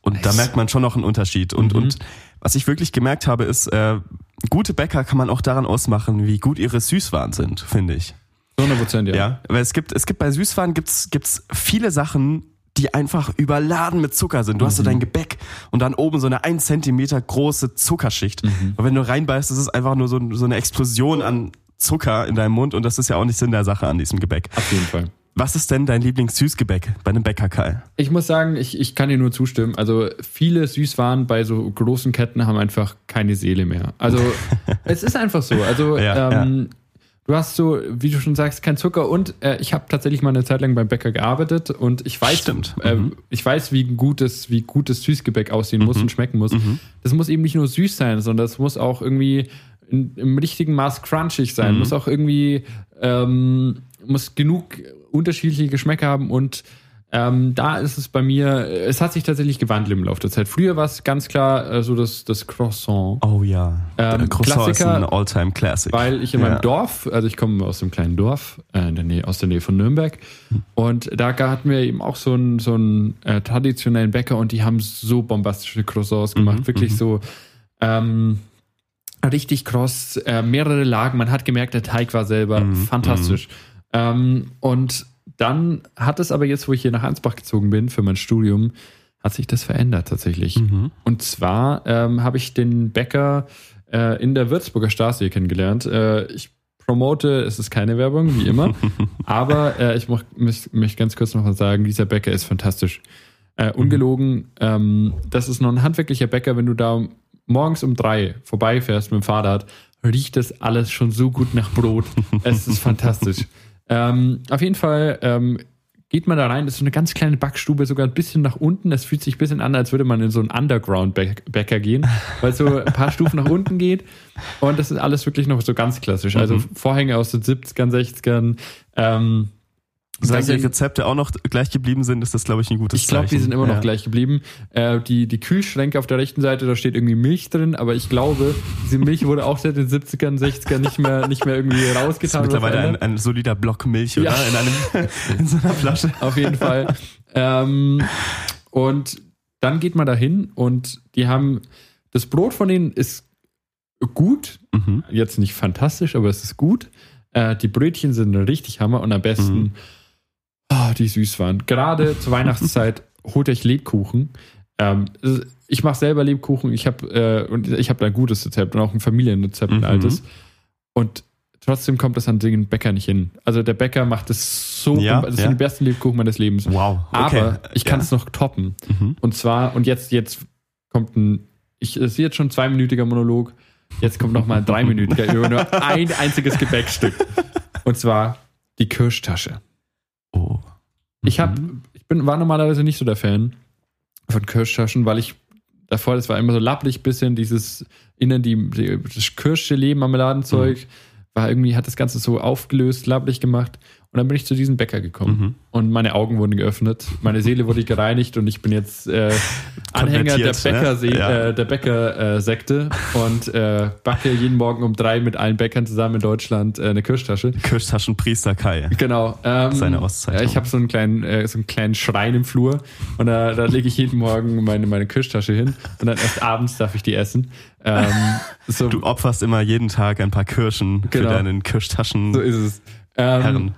Und da Nice. merkt man schon noch einen Unterschied. Und, Mhm. und was ich wirklich gemerkt habe, ist, äh, gute Bäcker kann man auch daran ausmachen, wie gut ihre Süßwaren sind, finde ich. So 100 Prozent, ja. Ja, weil es gibt, es gibt bei Süßwaren gibt's, gibt's viele Sachen, die einfach überladen mit Zucker sind. Du hast so dein Gebäck und dann oben so eine ein Zentimeter große Zuckerschicht. Und wenn du reinbeißt, ist es einfach nur so, so eine Explosion an Zucker in deinem Mund und das ist ja auch nicht Sinn der Sache an diesem Gebäck. Auf jeden Fall. Was ist denn dein Lieblingssüßgebäck bei einem Bäcker, Kai? Ich muss sagen, ich, ich kann dir nur zustimmen. Also viele Süßwaren bei so großen Ketten haben einfach keine Seele mehr. Also es ist einfach so. Also Ja, ähm, du hast so, wie du schon sagst, kein Zucker und äh, ich habe tatsächlich mal eine Zeit lang beim Bäcker gearbeitet und ich weiß, Stimmt. Äh, Mhm. ich weiß, wie gutes, wie gutes Süßgebäck aussehen muss Mhm. und schmecken muss. Mhm. Das muss eben nicht nur süß sein, sondern es muss auch irgendwie in, im richtigen Maß crunchig sein, Mhm. muss auch irgendwie ähm, muss genug unterschiedliche Geschmäcker haben und ähm, da ist es bei mir, es hat sich tatsächlich gewandelt im Laufe der Zeit. Früher war es ganz klar äh, so das, das Croissant. Oh ja. Ähm, Der Croissant ist Klassiker, ein All-Time Classic. Weil ich in Ja. meinem Dorf, also ich komme aus einem kleinen Dorf äh, in der Nähe, aus der Nähe von Nürnberg, und da hatten wir eben auch so einen, so einen äh, traditionellen Bäcker und die haben so bombastische Croissants gemacht, Mhm, wirklich mhm. so ähm, richtig kross, äh, mehrere Lagen. Man hat gemerkt, der Teig war selber Mhm, fantastisch. Ähm, und dann hat es aber jetzt, wo ich hier nach Ansbach gezogen bin für mein Studium, hat sich das verändert tatsächlich. Mhm. Und zwar ähm, habe ich den Bäcker äh, in der Würzburger Straße hier kennengelernt. Äh, ich promote, es ist keine Werbung, wie immer, aber äh, ich möchte möcht, möcht ganz kurz noch mal sagen, dieser Bäcker ist fantastisch. Äh, ungelogen, ähm, das ist noch ein handwerklicher Bäcker, wenn du da morgens um drei vorbeifährst mit dem Fahrrad, riecht das alles schon so gut nach Brot. es ist fantastisch. Ähm, auf jeden Fall ähm, geht man da rein, das ist so eine ganz kleine Backstube, sogar ein bisschen nach unten. Das fühlt sich ein bisschen an, als würde man in so einen Underground-Bäcker gehen, weil es so ein paar Stufen nach unten geht. Und das ist alles wirklich noch so ganz klassisch. Also Mhm. Vorhänge aus den 70ern, 60ern. Ähm, Solange da die Rezepte auch noch gleich geblieben sind, ist das, glaube ich, ein gutes ich glaube, die sind immer noch Ja. gleich geblieben. Äh, die, die Kühlschränke auf der rechten Seite, da steht irgendwie Milch drin, aber ich glaube, diese Milch wurde auch seit den 70ern, 60ern nicht mehr, nicht mehr irgendwie Das ist rausgetan. mittlerweile ein, ein solider Block Milch, oder? Ja. In, einem, in so einer Flasche. Auf jeden Fall. ähm, und dann geht man dahin und die haben, das Brot von denen ist gut, Mhm. jetzt nicht fantastisch, aber es ist gut. Äh, die Brötchen sind richtig Hammer und am besten, Mhm. Ah, die süß waren. Gerade zur Weihnachtszeit holt euch Lebkuchen. Ähm, ich mache selber Lebkuchen. Ich habe äh, und ich habe da ein gutes Rezept und auch ein Familienrezept, ein Mhm. altes. Und trotzdem kommt das an den Bäcker nicht hin. Also der Bäcker macht es so, Ja, das ja. sind die besten Lebkuchen meines Lebens. Wow. Okay. Aber ich kann Ja. es noch toppen. Mhm. Und zwar, und jetzt, jetzt kommt ein, ich es ist jetzt schon ein zweiminütiger Monolog. Jetzt kommt noch mal ein dreiminütiger über nur ein einziges Gebäckstück. Und zwar die Kirschtasche. Ich habe, Mhm. ich bin, war normalerweise nicht so der Fan von Kirschtaschen, weil ich davor, das war immer so lapprig bisschen, dieses innen die, die das Kirschgelee, Marmeladenzeug, Mhm. war irgendwie, hat das Ganze so aufgelöst, lapprig gemacht. Und dann bin ich zu diesem Bäcker gekommen. Mhm. Und meine Augen wurden geöffnet, meine Seele wurde gereinigt und ich bin jetzt äh, Anhänger der ne? Bäcker, Ja. äh, der Bäcker-Sekte und äh, backe jeden Morgen um drei mit allen Bäckern zusammen in Deutschland äh, eine Kirschtasche. Kirschtaschenpriester Kai. Genau. Ähm, Seine ja, Ich habe so einen kleinen, äh, so einen kleinen Schrein im Flur und da, da lege ich jeden Morgen meine, meine Kirschtasche hin und dann erst abends darf ich die essen. Ähm, so, Du opferst immer jeden Tag ein paar Kirschen Genau. für deinen Kirschtaschen. so ist es. Ähm, Herren.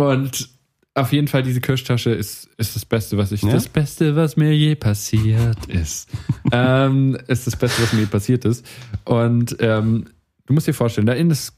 Und auf jeden Fall, diese Kirschtasche ist, ist das Beste, was ich, Ja? das Beste, was mir je passiert ist. ähm, ist das Beste, was mir je passiert ist. Und ähm, du musst dir vorstellen, da innen ist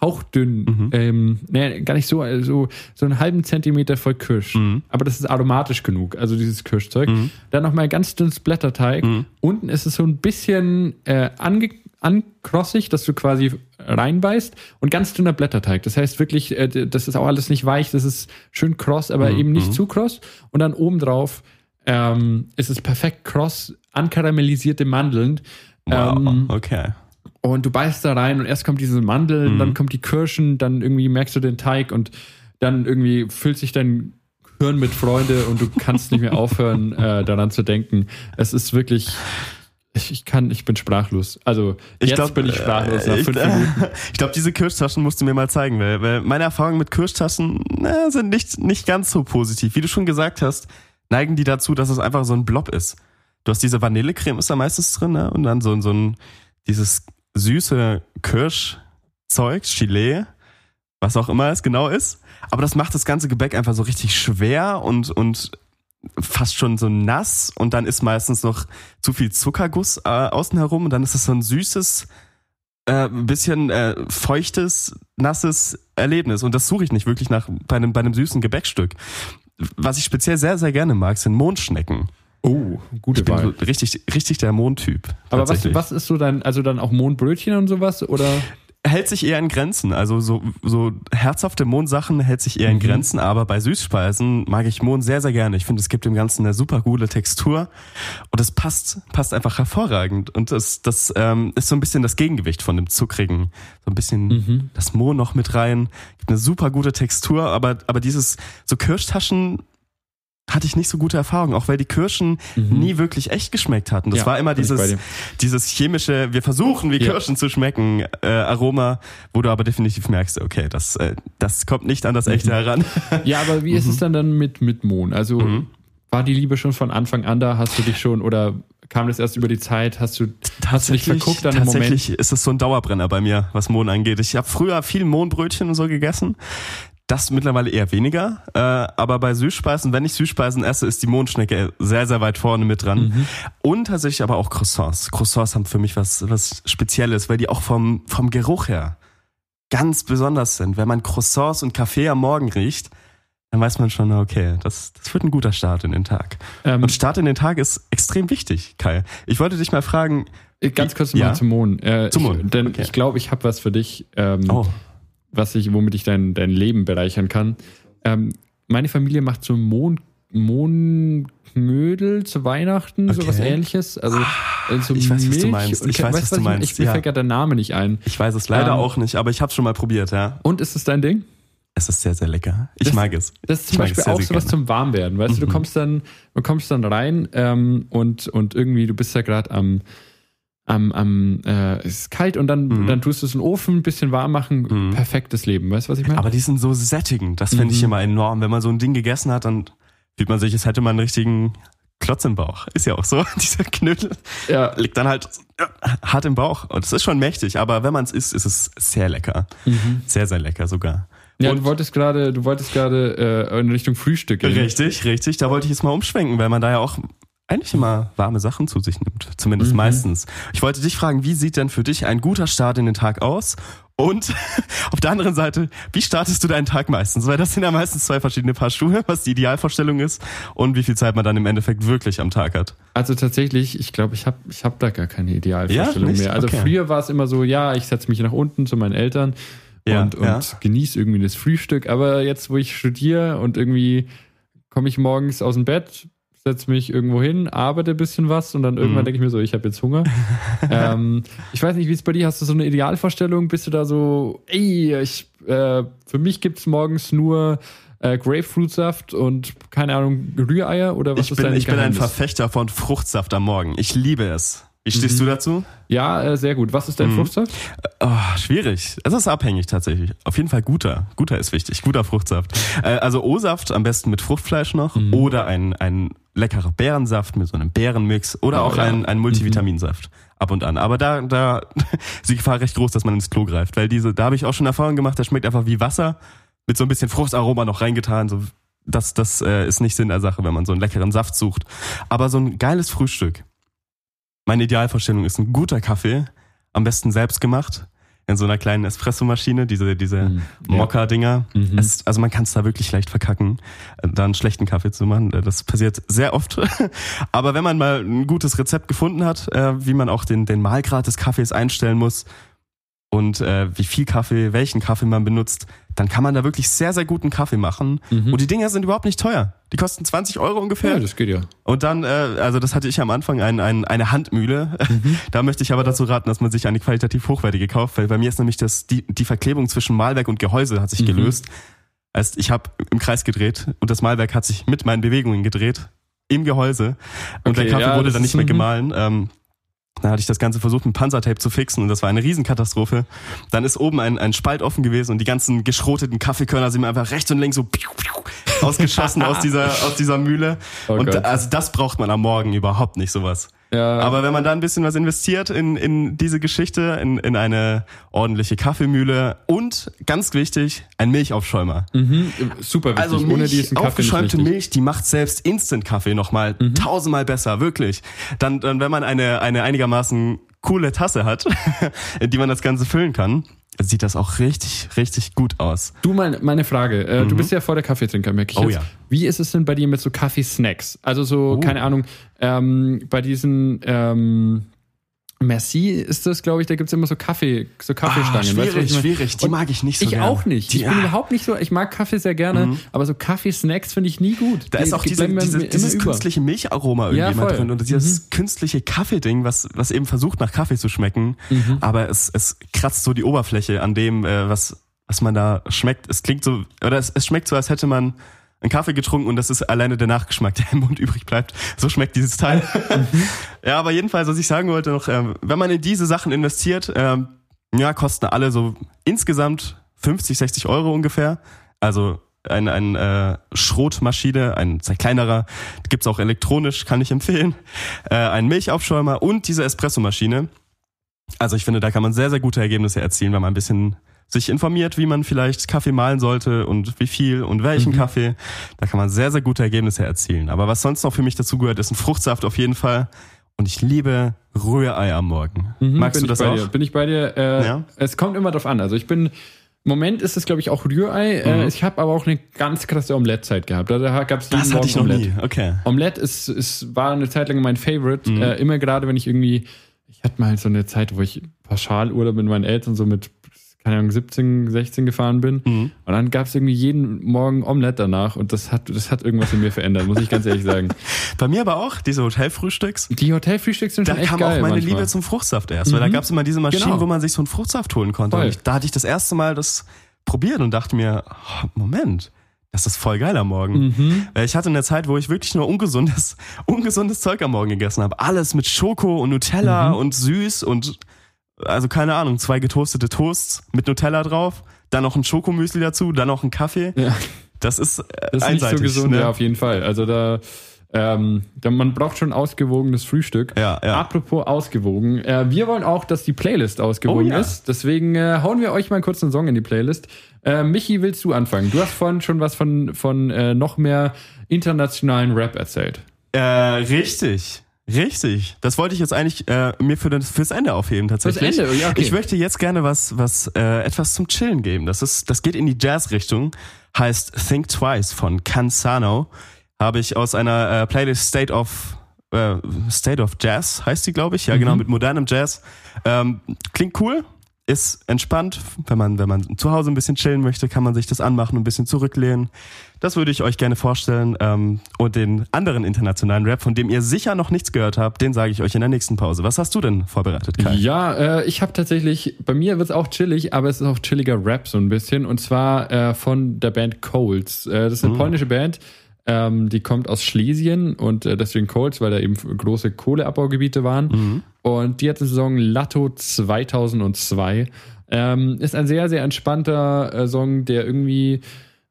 hauchdünn, Mhm. ähm, nee, gar nicht so, so, so einen halben Zentimeter voll Kirsch. Mhm. Aber das ist aromatisch genug, also dieses Kirschzeug. Mhm. Dann nochmal ganz dünnes Blätterteig. Mhm. Unten ist es so ein bisschen äh, ange ankrossig, dass du quasi reinbeißt und ganz dünner Blätterteig. Das heißt wirklich, äh, das ist auch alles nicht weich, das ist schön kross, aber Mhm, eben nicht mhm. zu kross. Und dann obendrauf ähm, ist es perfekt kross, ankaramellisierte Mandeln. Wow. Ähm, okay. und du beißt da rein und erst kommt diese Mandeln, Mhm. dann kommt die Kirschen, dann irgendwie merkst du den Teig und dann irgendwie füllt sich dein Hirn mit Freude und du kannst nicht mehr aufhören, äh, daran zu denken. Es ist wirklich, ich, ich kann, ich bin sprachlos. Also jetzt glaub, bin ich sprachlos nach äh, fünf ich, Minuten. ich glaube, diese Kirschtaschen musst du mir mal zeigen, weil, weil meine Erfahrungen mit Kirschtaschen na, sind nicht, nicht ganz so positiv. Wie du schon gesagt hast, neigen die dazu, dass es einfach so ein Blob ist. Du hast diese Vanillecreme ist da meistens drin, ne? Und dann so, so ein, dieses süße Kirschzeug, Chile, was auch immer es genau ist. Aber das macht das ganze Gebäck einfach so richtig schwer und, und fast schon so nass und dann ist meistens noch zu viel Zuckerguss äh, außen herum und dann ist es so ein süßes, äh, bisschen äh, feuchtes, nasses Erlebnis. Und das suche ich nicht wirklich nach bei einem, bei einem süßen Gebäckstück. Was ich speziell sehr, sehr gerne mag, sind Mondschnecken. Oh, gute Ich bin so Wahl. richtig, richtig der Mondtyp. Aber was, was ist so dein, also dann auch Mondbrötchen und sowas oder? Hält sich eher in Grenzen. Also so, so herzhafte Mohnsachen hält sich eher in Mhm. Grenzen, aber bei Süßspeisen mag ich Mohn sehr, sehr gerne. Ich finde, es gibt dem Ganzen eine super gute Textur und es passt, passt einfach hervorragend. Und das, das ähm, ist so ein bisschen das Gegengewicht von dem Zuckrigen. So ein bisschen Mhm. das Mohn noch mit rein. Gibt eine super gute Textur, aber, aber dieses, so Kirschtaschen hatte ich nicht so gute Erfahrungen, auch weil die Kirschen nie wirklich echt geschmeckt hatten. Das Mhm. Ja, war immer dieses, dieses chemische, wir versuchen wie Ja. Kirschen zu schmecken, äh, Aroma, wo du aber definitiv merkst, okay, das, äh, das kommt nicht an das Mhm. Echte heran. Ja, aber wie ist es dann dann mit, mit Mohn? Also Mhm. war die Liebe schon von Anfang an da? Hast du dich schon oder kam das erst über die Zeit? Hast du, hast du dich verguckt an dem Moment? tatsächlich ist es so ein Dauerbrenner bei mir, was Mohn angeht. Ich habe früher viel Mohnbrötchen und so gegessen. Das mittlerweile eher weniger. Äh, aber bei Süßspeisen, wenn ich Süßspeisen esse, ist die Mondschnecke sehr, sehr weit vorne mit dran. Mhm. Und tatsächlich aber auch Croissants. Croissants haben für mich was, was Spezielles, weil die auch vom, vom Geruch her ganz besonders sind. Wenn man Croissants und Kaffee am Morgen riecht, dann weiß man schon, okay, das, das wird ein guter Start in den Tag. Ähm, Und Start in den Tag ist extrem wichtig, Kai. Ich wollte dich mal fragen, ganz kurz Ja. mal zum Mohn. Äh, Zum Mohn, Ich, denn okay. ich glaube, ich habe was für dich, ähm, oh, was ich, womit ich dein, dein Leben bereichern kann. Ähm, meine Familie macht so Mohn, Mohnknödel zu Weihnachten, Okay. sowas ähnliches. Also so ich weiß, was du Milch meinst. Ich weiß, was du ich- meinst, Ich, mir ja. fällt gerade der Name nicht ein. ich weiß es leider Ähm, auch nicht, aber ich habe schon mal probiert, ja. Und ist es dein Ding? Es ist sehr, sehr lecker. Ich Das- mag es. Das ist zum Beispiel sehr, auch sowas zum Warmwerden. Weißt du, du Mhm. kommst dann, du kommst dann rein ähm, und, und irgendwie, du bist ja gerade am, am, am äh, es ist kalt und dann, Mhm. dann tust du es in den Ofen, ein bisschen warm machen, Mhm. perfektes Leben. Weißt du, was ich meine? Aber die sind so sättigend. Das finde ich Mhm. immer enorm. Wenn man so ein Ding gegessen hat, dann fühlt man sich, als hätte man einen richtigen Klotz im Bauch. Ist ja auch so. Dieser Knödel ja. liegt dann halt hart im Bauch. Und es ist schon mächtig, aber wenn man es isst, ist es sehr lecker. Mhm. Sehr, sehr lecker sogar. Ja, Und- du wolltest gerade, du wolltest gerade äh, in Richtung Frühstück gehen. Richtig, richtig. Da wollte ich jetzt mal umschwenken, weil man da ja auch eigentlich immer warme Sachen zu sich nimmt. Zumindest Mhm. meistens. Ich wollte dich fragen, wie sieht denn für dich ein guter Start in den Tag aus? Und auf der anderen Seite, wie startest du deinen Tag meistens? Weil das sind ja meistens zwei verschiedene Paar Schuhe, was die Idealvorstellung ist und wie viel Zeit man dann im Endeffekt wirklich am Tag hat. Also tatsächlich, ich glaube, ich habe ich hab da gar keine Idealvorstellung Ja, mehr. Also Okay. früher war es immer so, ja, ich setze mich nach unten zu meinen Eltern Ja, und, und ja. genieße irgendwie das Frühstück. Aber jetzt, wo ich studiere und irgendwie komme ich morgens aus dem Bett, setze mich irgendwo hin, arbeite ein bisschen was und dann irgendwann Mhm. denke ich mir so, ich habe jetzt Hunger. ähm, ich weiß nicht, wie es bei dir Hast du so eine Idealvorstellung? Bist du da so, ey, ich, äh, für mich gibt es morgens nur äh, Grapefruitsaft und keine Ahnung, Rühreier oder was Ich ist bin, ich bin ein Geheimnis? Verfechter von Fruchtsaft am Morgen. Ich liebe es. Wie stehst Mhm. du dazu? Ja, äh, sehr gut. Was ist dein Mhm. Fruchtsaft? Oh, schwierig. Es ist abhängig tatsächlich. Auf jeden Fall guter. Guter ist wichtig. Guter Fruchtsaft. Äh, also O-Saft am besten mit Fruchtfleisch noch Mhm. oder ein, ein leckerer Beerensaft mit so einem Beerenmix oder Oh, auch ja. ein, ein Multivitaminsaft. Ab und an. Aber da, da ist die Gefahr recht groß, dass man ins Klo greift. Weil diese, da habe ich auch schon Erfahrung gemacht, der schmeckt einfach wie Wasser mit so ein bisschen Fruchtaroma noch reingetan. So, das das äh, ist nicht Sinn der Sache, wenn man so einen leckeren Saft sucht. Aber so ein geiles Frühstück. Meine Idealvorstellung ist ein guter Kaffee, am besten selbst gemacht, in so einer kleinen Espressomaschine, diese, diese Mhm. Ja. Mokka-Dinger. Mhm. Also man kann es da wirklich leicht verkacken, da einen schlechten Kaffee zu machen. Das passiert sehr oft. Aber wenn man mal ein gutes Rezept gefunden hat, äh, wie man auch den, den Mahlgrad des Kaffees einstellen muss und äh, wie viel Kaffee, welchen Kaffee man benutzt, dann kann man da wirklich sehr, sehr guten Kaffee machen. Mhm. Und die Dinger sind überhaupt nicht teuer. Die kosten 20 Euro ungefähr. Ja, das geht ja. Und dann, äh, also das hatte ich am Anfang, ein, ein, eine Handmühle. Mhm. Da möchte ich aber dazu raten, dass man sich eine qualitativ hochwertige kauft, weil bei mir ist nämlich das, die, die Verklebung zwischen Mahlwerk und Gehäuse hat sich Mhm. gelöst. Heißt, ich habe im Kreis gedreht und das Mahlwerk hat sich mit meinen Bewegungen gedreht im Gehäuse und Okay, der Kaffee ja, wurde dann nicht mehr mhm. gemahlen. Ähm, dann hatte ich das Ganze versucht mit Panzertape zu fixen und das war eine Riesenkatastrophe. Dann ist oben ein, ein Spalt offen gewesen und die ganzen geschroteten Kaffeekörner sind mir einfach rechts und links so piu, piu, ausgeschossen aus dieser, aus dieser Mühle. Oh und Gott. also das braucht man am Morgen überhaupt nicht, sowas. Ja, Aber wenn man da ein bisschen was investiert in, in diese Geschichte, in, in eine ordentliche Kaffeemühle und ganz wichtig, ein Milchaufschäumer. mhm, super wichtig. Also Ohne Milch, diesen Kaffee nicht aufgeschäumte richtig. Milch, die macht selbst Instant-Kaffee nochmal Mhm. tausendmal besser, wirklich. Dann, dann wenn man eine, eine einigermaßen coole Tasse hat, die man das Ganze füllen kann, sieht das auch richtig, richtig gut aus. Du, meine, meine Frage. Äh, Du bist ja vor der Kaffeetrinker, merke ich Mhm. Oh jetzt. ja. Wie ist es denn bei dir mit so Kaffeesnacks? Also so, Oh. keine Ahnung, ähm, bei diesen, ähm, Merci ist das, glaube ich, da gibt es immer so Kaffee, so Kaffeestangen. Ah, schwierig, weißt du, schwierig. Die mag ich nicht so Ich gern. auch nicht. Die, ich bin ah. überhaupt nicht so, ich mag Kaffee sehr gerne, aber so Kaffeesnacks finde ich nie gut. Da Die- ist auch die diese, diese, immer dieses über. künstliche Milcharoma irgendwie Ja, drin und dieses künstliche Kaffeeding, was, was eben versucht nach Kaffee zu schmecken, Mhm. aber es, es kratzt so die Oberfläche an dem, äh, was, was man da schmeckt. Es klingt so, oder es, es schmeckt so, als hätte man einen Kaffee getrunken und das ist alleine der Nachgeschmack, der im Mund übrig bleibt. So schmeckt dieses Teil. Mhm. ja, aber jedenfalls, was ich sagen wollte noch, ähm, wenn man in diese Sachen investiert, ähm, ja, kosten alle so insgesamt 50, 60 Euro ungefähr. Also ein, ein äh, Schrotmaschine, ein kleinerer, gibt's auch elektronisch, kann ich empfehlen. Äh, ein Milchaufschäumer und diese Espressomaschine. Also ich finde, da kann man sehr, sehr gute Ergebnisse erzielen, wenn man ein bisschen sich informiert, wie man vielleicht Kaffee mahlen sollte und wie viel und welchen Mhm. Kaffee. Da kann man sehr, sehr gute Ergebnisse erzielen. Aber was sonst noch für mich dazugehört, ist ein Fruchtsaft auf jeden Fall. Und ich liebe Rührei am Morgen. Mhm, Magst du das bei auch? Dir. Bin ich bei dir? Äh, Ja. Es kommt immer drauf an. Also ich bin, im Moment ist es glaube ich auch Rührei. Mhm. Äh, ich habe aber auch eine ganz krasse Omelette-Zeit gehabt. Da, da gab es Das hatte ich noch nie. Okay. Omelette ist, ist, war eine Zeit lang mein Favorite. Mhm. Äh, immer gerade, wenn ich irgendwie, ich hatte mal so eine Zeit, wo ich Pauschalurlaub mit meinen Eltern so mit, keine Ahnung, 17, 16 gefahren bin. Mhm. Und dann gab es irgendwie jeden Morgen Omelette danach und das hat, das hat irgendwas in mir verändert, muss ich ganz ehrlich sagen. Bei mir aber auch, diese Hotelfrühstücks. Die Hotelfrühstücks sind Da schon echt kam geil auch meine manchmal. Liebe zum Fruchtsaft erst, weil da Mhm. gab's immer diese Maschinen, Genau. wo man sich so einen Fruchtsaft holen konnte. Voll. Und ich, da hatte ich das erste Mal das probiert und dachte mir, oh, Moment, das ist voll geil am Morgen. Mhm. Weil Ich hatte eine Zeit, wo ich wirklich nur ungesundes, ungesundes Zeug am Morgen gegessen habe. Alles mit Schoko und Nutella Mhm. und süß und also keine Ahnung, zwei getoastete Toasts mit Nutella drauf, dann noch ein Schokomüsli dazu, dann noch ein Kaffee. Ja. Das ist, äh, Das ist einseitig. nicht so gesund, ne? ja, auf jeden Fall. Also da, ähm, da man braucht schon ausgewogenes Frühstück. Ja, ja. Apropos ausgewogen, äh, wir wollen auch, dass die Playlist ausgewogen Oh ja. ist. Deswegen äh, hauen wir euch mal kurz einen Song in die Playlist. Äh, Michi, willst du anfangen? Du hast vorhin schon was von, von äh, noch mehr internationalen Rap erzählt. Äh, richtig. Richtig. Das wollte ich jetzt eigentlich äh, mir für das, fürs Ende aufheben tatsächlich. Ende? Ja, okay. Ich möchte jetzt gerne was, was äh, etwas zum Chillen geben. Das ist, das geht in die Jazz-Richtung. Heißt Think Twice von Cansano. Habe ich aus einer äh, Playlist State of äh, State of Jazz heißt die, glaube ich. Ja, genau, mit modernem Jazz. Ähm, klingt cool. Ist entspannt, wenn man, wenn man zu Hause ein bisschen chillen möchte, kann man sich das anmachen und ein bisschen zurücklehnen. Das würde ich euch gerne vorstellen. Ähm, und den anderen internationalen Rap, von dem ihr sicher noch nichts gehört habt, den sage ich euch in der nächsten Pause. Was hast du denn vorbereitet, Kai? Ja, äh, ich habe tatsächlich, bei mir wird es auch chillig, aber es ist auch chilliger Rap so ein bisschen. Und zwar äh, von der Band Coles. Äh, das ist eine polnische Band. Ähm, die kommt aus Schlesien und äh, deswegen Coles, weil da eben große Kohleabbaugebiete waren. Und die hat den Song Latto 2002. Ähm, ist ein sehr, sehr entspannter äh, Song, der irgendwie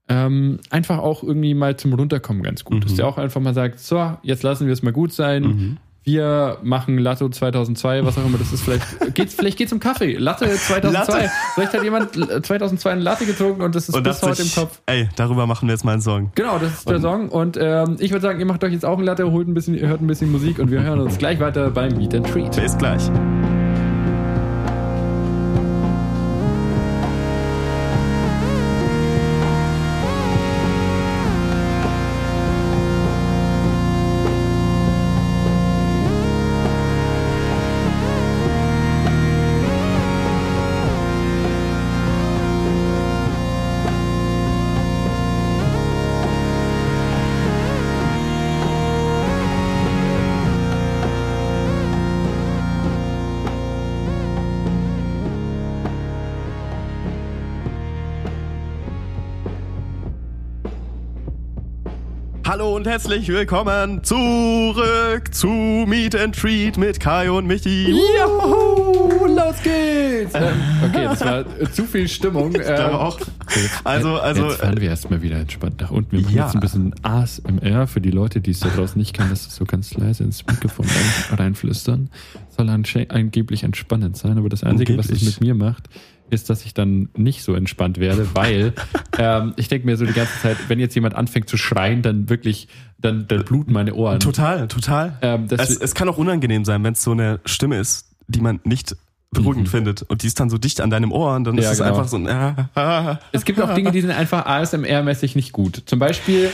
ähm, einfach auch irgendwie mal zum Runterkommen ganz gut ist. Der auch einfach mal sagt, so, jetzt lassen wir es mal gut sein. Wir machen Latte 2002, was auch immer das ist. Vielleicht geht's, vielleicht geht's um Kaffee. Latte 2002. Latte. Vielleicht hat jemand äh, 2002 eine Latte getrunken und das ist Und bis heute im ich, Kopf. ey, darüber machen wir jetzt mal einen Song. Genau, das ist der Song. Und ähm, ich würde sagen, ihr macht euch jetzt auch ein Latte, holt ein bisschen, ihr hört ein bisschen Musik und wir hören uns gleich weiter beim Meet and Treat. Bis gleich. Hallo und herzlich willkommen zurück zu Meet and Treat mit Kai und Michi. Juhu, los geht's! Ähm, okay, das war äh, zu viel Stimmung. Ich glaube auch. Also, also, Jetzt fahren wir erstmal wieder entspannt nach unten. Wir machen Ja. jetzt ein bisschen ASMR für die Leute, die es da draußen nicht kennen. Das ist so ganz leise ins Mikrofon rein, reinflüstern. Soll angeblich entspannend sein, aber das Einzige, was es Angeblich. mit mir macht, ist, dass ich dann nicht so entspannt werde, weil ähm, ich denke mir so die ganze Zeit, wenn jetzt jemand anfängt zu schreien, dann wirklich, dann, dann bluten meine Ohren. total, total. Ähm, es, es kann auch unangenehm sein, wenn es so eine Stimme ist, die man nicht beruhigend findet und die ist dann so dicht an deinem Ohr und dann Ja, ist es genau. einfach so ein ah, ah, Es gibt auch Dinge, die sind einfach ASMR-mäßig nicht gut. Zum Beispiel,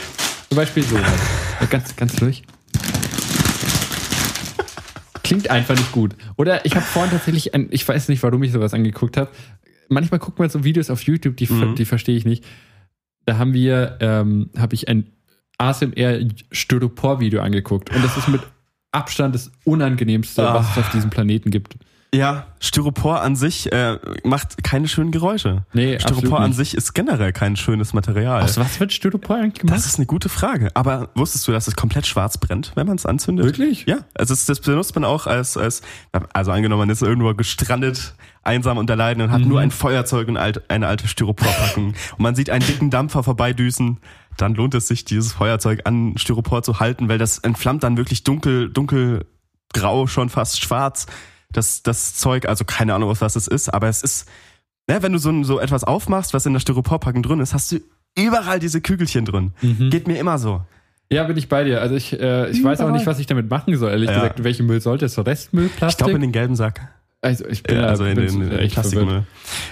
zum Beispiel so. Ganz, ganz durch. Klingt klingt einfach nicht gut. Oder ich habe vorhin tatsächlich, ein, ich weiß nicht, warum ich sowas angeguckt habe. Manchmal guckt man so Videos auf YouTube, die, Mhm. die verstehe ich nicht. Da haben wir, ähm, habe ich ein ASMR-Styropor-Video angeguckt. Und das ist mit Abstand das Unangenehmste, was es auf diesem Planeten gibt. Ja, Styropor an sich äh, macht keine schönen Geräusche. Nee, Styropor an sich ist generell kein schönes Material. Aus was wird Styropor eigentlich gemacht? Das ist eine gute Frage. Aber wusstest du, dass es komplett schwarz brennt, wenn man es anzündet? Wirklich? Ja. Also das, das benutzt man auch als, als, also angenommen, man ist irgendwo gestrandet, einsam und allein und hat Mhm. nur ein Feuerzeug und eine alte Styroporpackung und man sieht einen dicken Dampfer vorbeidüsen, dann lohnt es sich, dieses Feuerzeug an Styropor zu halten, weil das entflammt dann wirklich dunkel, dunkelgrau, schon fast schwarz. Das, das Zeug, also keine Ahnung, was es ist, aber es ist, ja, wenn du so, so etwas aufmachst, was in der Styroporpackung drin ist, hast du überall diese Kügelchen drin. Mhm. Geht mir immer so. Ja, bin ich bei dir. Also ich, äh, ich weiß auch nicht, was ich damit machen soll, ehrlich Ja. gesagt. Welchen Müll sollte es? Restmüll, Ich Plastik? glaube in den gelben Sack. Also ich bin, Ja, da- also in bin den, in verwirrt. Plastikmüll.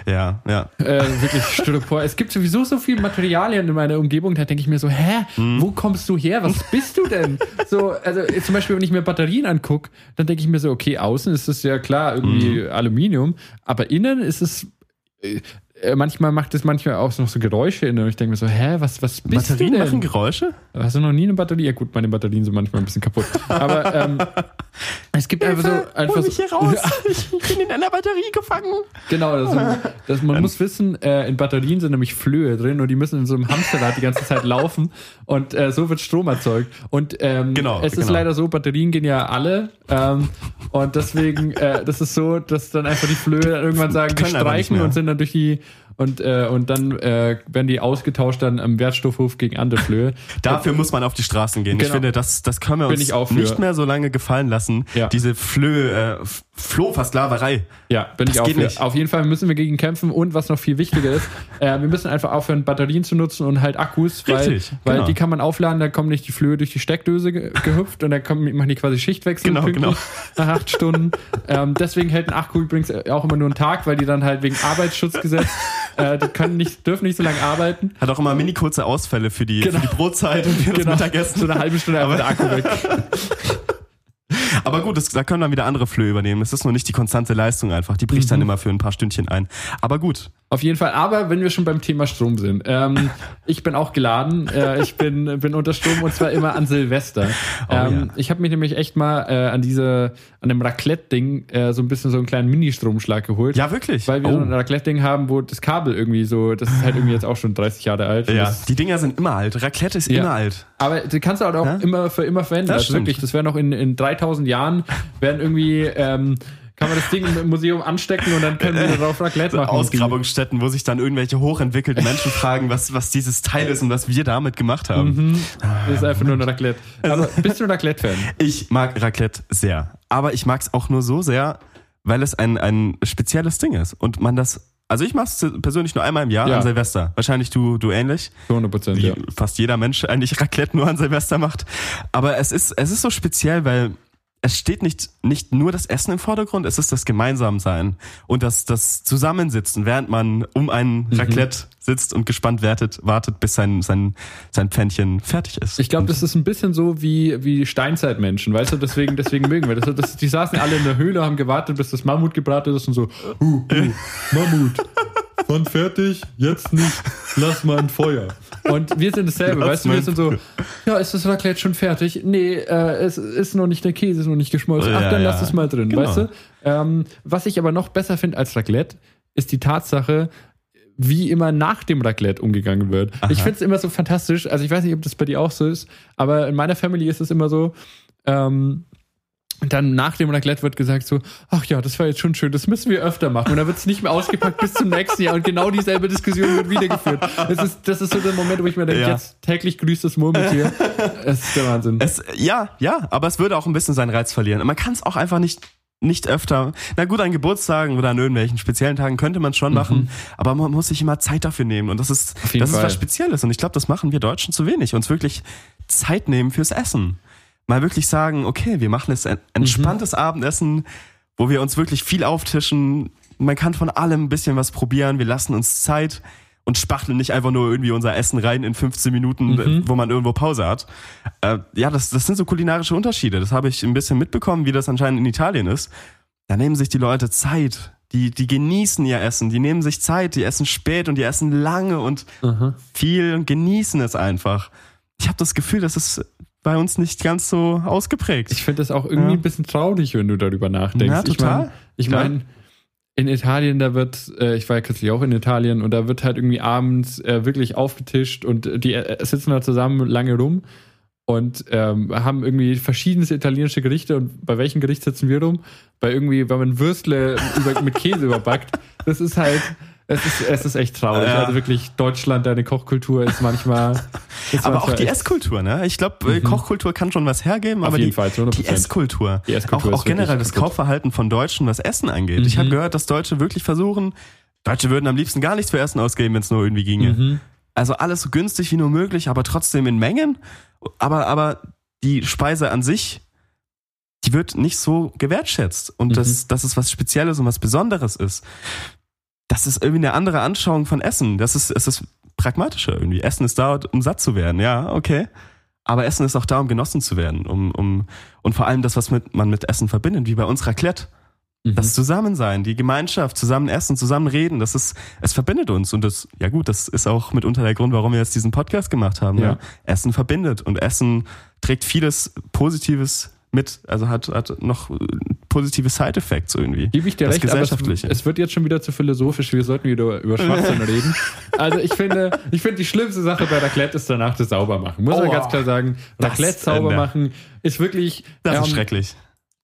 Ja, ja. Äh, wirklich Styropor. Es gibt sowieso so viele Materialien in meiner Umgebung, da denke ich mir so, hä, Hm. wo kommst du her? Was bist du denn? So, also zum Beispiel, wenn ich mir Batterien angucke, dann denke ich mir so, okay, außen ist es ja klar irgendwie Hm. Aluminium, aber innen ist es äh, manchmal macht es manchmal auch noch so Geräusche innen und ich denke mir so, hä, was, was bist Batterien du machen denn? Geräusche? Hast du noch nie eine Batterie? Ja gut, meine Batterien sind manchmal ein bisschen kaputt. Aber ähm, es gibt einfach so einfach so, Ich, ich bin in einer Batterie gefangen. Genau, das, das, man muss wissen, äh, in Batterien sind nämlich Flöhe drin und die müssen in so einem Hamsterrad die ganze Zeit laufen und äh, so wird Strom erzeugt. Und ähm, Genau, es ist genau. leider so, Batterien gehen ja alle ähm, und deswegen, äh, das ist so, dass dann einfach die Flöhe dann irgendwann sagen, die streichen und sind dann durch die und, äh, und dann äh, werden die ausgetauscht dann am Wertstoffhof gegen andere Flöhe. Dafür muss man auf die Straßen gehen. Ich Genau. finde, das, das können wir uns ich nicht mehr so lange gefallen lassen. Ja. Diese Flö, äh, Flohversklaverei. Ja, bin Das ich auch geht für. nicht. Auf jeden Fall müssen wir gegen kämpfen und was noch viel wichtiger ist, äh, wir müssen einfach aufhören, Batterien zu nutzen und halt Akkus, weil, Richtig, weil genau. die kann man aufladen, dann kommen nicht die Flöhe durch die Steckdose ge gehüpft und dann kommen, machen die quasi Schichtwechsel Genau, genau. nach acht Stunden. ähm, deswegen hält ein Akku übrigens auch immer nur einen Tag, weil die dann halt wegen Arbeitsschutzgesetz, äh, die können nicht, dürfen nicht so lange arbeiten. Hat auch immer mini kurze Ausfälle für die, Genau. für die Brotzeit und für das Mittagessen. So eine halbe Stunde einfach der Akku weg. Aber gut, das, da können dann wieder andere Flöhe übernehmen. Es ist nur nicht die konstante Leistung einfach. Die bricht dann Mhm. immer für ein paar Stündchen ein. Aber gut. Auf jeden Fall, aber wenn wir schon beim Thema Strom sind, ähm, ich bin auch geladen, äh, ich bin, bin unter Strom und zwar immer an Silvester. Oh, ähm, ja. Ich habe mich nämlich echt mal äh, an diese, an dem Raclette-Ding äh, so ein bisschen so einen kleinen Mini-Stromschlag geholt. Ja, wirklich. Weil wir Oh. so ein Raclette-Ding haben, wo das Kabel irgendwie so, das ist halt irgendwie jetzt auch schon 30 Jahre alt. Ja, die Dinger sind immer alt. Raclette ist Ja. immer alt. aber die kannst du halt auch Ja? immer für immer verwenden. Das also wirklich, das wäre noch in, in 3000 Jahren, werden irgendwie, ähm, kann man das Ding im Museum anstecken und dann können wir darauf Raclette machen. Ausgrabungsstätten, wo sich dann irgendwelche hochentwickelten Menschen fragen, was, was dieses Teil ist und was wir damit gemacht haben. Das ist einfach nur ein Raclette. Aber bist du ein Raclette-Fan? Ich mag Raclette sehr. Aber ich mag es auch nur so sehr, weil es ein, ein spezielles Ding ist. Und man das. Also ich mache es persönlich nur einmal im Jahr Ja. an Silvester. Wahrscheinlich du, du ähnlich. Zu 100 Prozent, Wie ja. fast jeder Mensch eigentlich Raclette nur an Silvester macht. Aber es ist, es ist so speziell, weil es steht nicht, nicht nur das Essen im Vordergrund, es ist das Gemeinsamsein und das, das Zusammensitzen, während man um ein Mhm. Raclette sitzt und gespannt wartet, wartet bis sein, sein, sein Pfännchen fertig ist. Ich glaube, das ist ein bisschen so wie, wie Steinzeitmenschen, weißt du, deswegen, deswegen mögen wir das. das. Die saßen alle in der Höhle, haben gewartet, bis das Mammut gebraten ist und so, uh, uh, Mammut, wann fertig? Jetzt nicht, lass mal ein Feuer. Und wir sind dasselbe, Lass weißt du, wir sind so, ja, ist das Raclette schon fertig? Nee, äh, es ist noch nicht, der Käse ist noch nicht geschmolzen. Ach, Ja, dann ja. lass es mal drin, Genau. weißt du? Ähm, was ich aber noch besser finde als Raclette, ist die Tatsache, wie immer nach dem Raclette umgegangen wird. Ich finde es immer so fantastisch. Also ich weiß nicht, ob das bei dir auch so ist, aber in meiner Family ist es immer so, ähm, dann nach dem Raclette wird gesagt so, ach ja, das war jetzt schon schön, das müssen wir öfter machen. Und dann wird es nicht mehr ausgepackt bis zum nächsten Jahr und genau dieselbe Diskussion wird wiedergeführt. Das ist, das ist so der Moment, wo ich mir denke, Ja. jetzt täglich grüßt das Murmeltier. Es ist der Wahnsinn. Es, ja, ja, aber es würde auch ein bisschen seinen Reiz verlieren. Und Man kann es auch einfach nicht, nicht öfter. Na gut, an Geburtstagen oder an irgendwelchen speziellen Tagen könnte man es schon machen, aber man muss sich immer Zeit dafür nehmen. Und das ist, das ist was Spezielles. Und ich glaube, das machen wir Deutschen zu wenig. Uns wirklich Zeit nehmen fürs Essen. Mal wirklich sagen, okay, wir machen jetzt ein entspanntes Abendessen, wo wir uns wirklich viel auftischen. Man kann von allem ein bisschen was probieren. Wir lassen uns Zeit. und spachteln nicht einfach nur irgendwie unser Essen rein in 15 Minuten, Mhm. wo man irgendwo Pause hat. Äh, ja, das, das sind so kulinarische Unterschiede. Das habe ich ein bisschen mitbekommen, wie das anscheinend in Italien ist. Da nehmen sich die Leute Zeit. Die, die genießen ihr Essen, die nehmen sich Zeit, die essen spät und die essen lange und Aha. viel und genießen es einfach. Ich habe das Gefühl, das ist bei uns nicht ganz so ausgeprägt. Ich finde das auch irgendwie Ja. ein bisschen traurig, wenn du darüber nachdenkst. Ja, total. Ich meine, ich mein, in Italien, da wird, äh, ich war ja kürzlich auch in Italien und da wird halt irgendwie abends äh, wirklich aufgetischt und die äh, sitzen da zusammen lange rum und ähm, haben irgendwie verschiedenste italienische Gerichte und bei welchem Gericht sitzen wir rum? Bei irgendwie, wenn man Würstle über, mit Käse überbackt. Das ist halt, es ist, es ist echt traurig. Ja. Also wirklich, Deutschland, deine Kochkultur ist manchmal. Ist aber auch manchmal die echt- Esskultur, ne? Ich glaube, Kochkultur kann schon was hergeben, aber jeden die, Fall, zu 100%. die Esskultur, Die Esskultur auch, auch generell das. Kaufverhalten von Deutschen, was Essen angeht. Ich Mhm. habe gehört, dass Deutsche wirklich versuchen, Deutsche würden am liebsten gar nichts für Essen ausgeben, wenn es nur irgendwie ginge. Mhm. Also alles so günstig wie nur möglich, aber trotzdem in Mengen. Aber, aber die Speise an sich, die wird nicht so gewertschätzt. Und Mhm. dass, dass es was Spezielles und was Besonderes ist. Das ist irgendwie eine andere Anschauung von Essen. Das ist, es ist pragmatischer irgendwie. Essen ist da, um satt zu werden. Ja, okay. Aber Essen ist auch da, um genossen zu werden. Um, um, und vor allem das, was mit, man mit Essen verbindet, wie bei uns Raclette. Mhm. Das Zusammensein, die Gemeinschaft, zusammen essen, zusammen reden, das ist, es verbindet uns. Und das, ja gut, das ist auch mitunter der Grund, warum wir jetzt diesen Podcast gemacht haben. Ja. Ne? Essen verbindet und Essen trägt vieles Positives mit, also hat, hat noch äh, positive Side-Effects irgendwie. Gebe ich dir Das recht, aber es, Gesellschaftliche. es wird jetzt schon wieder zu philosophisch. Wir sollten wieder über Schwachsinn reden. Also ich finde, ich finde die schlimmste Sache bei Raclette ist danach das Saubermachen. Muss man Oh, ganz klar sagen. Raclette sauber Ende. machen ist wirklich. Das ist ähm, schrecklich.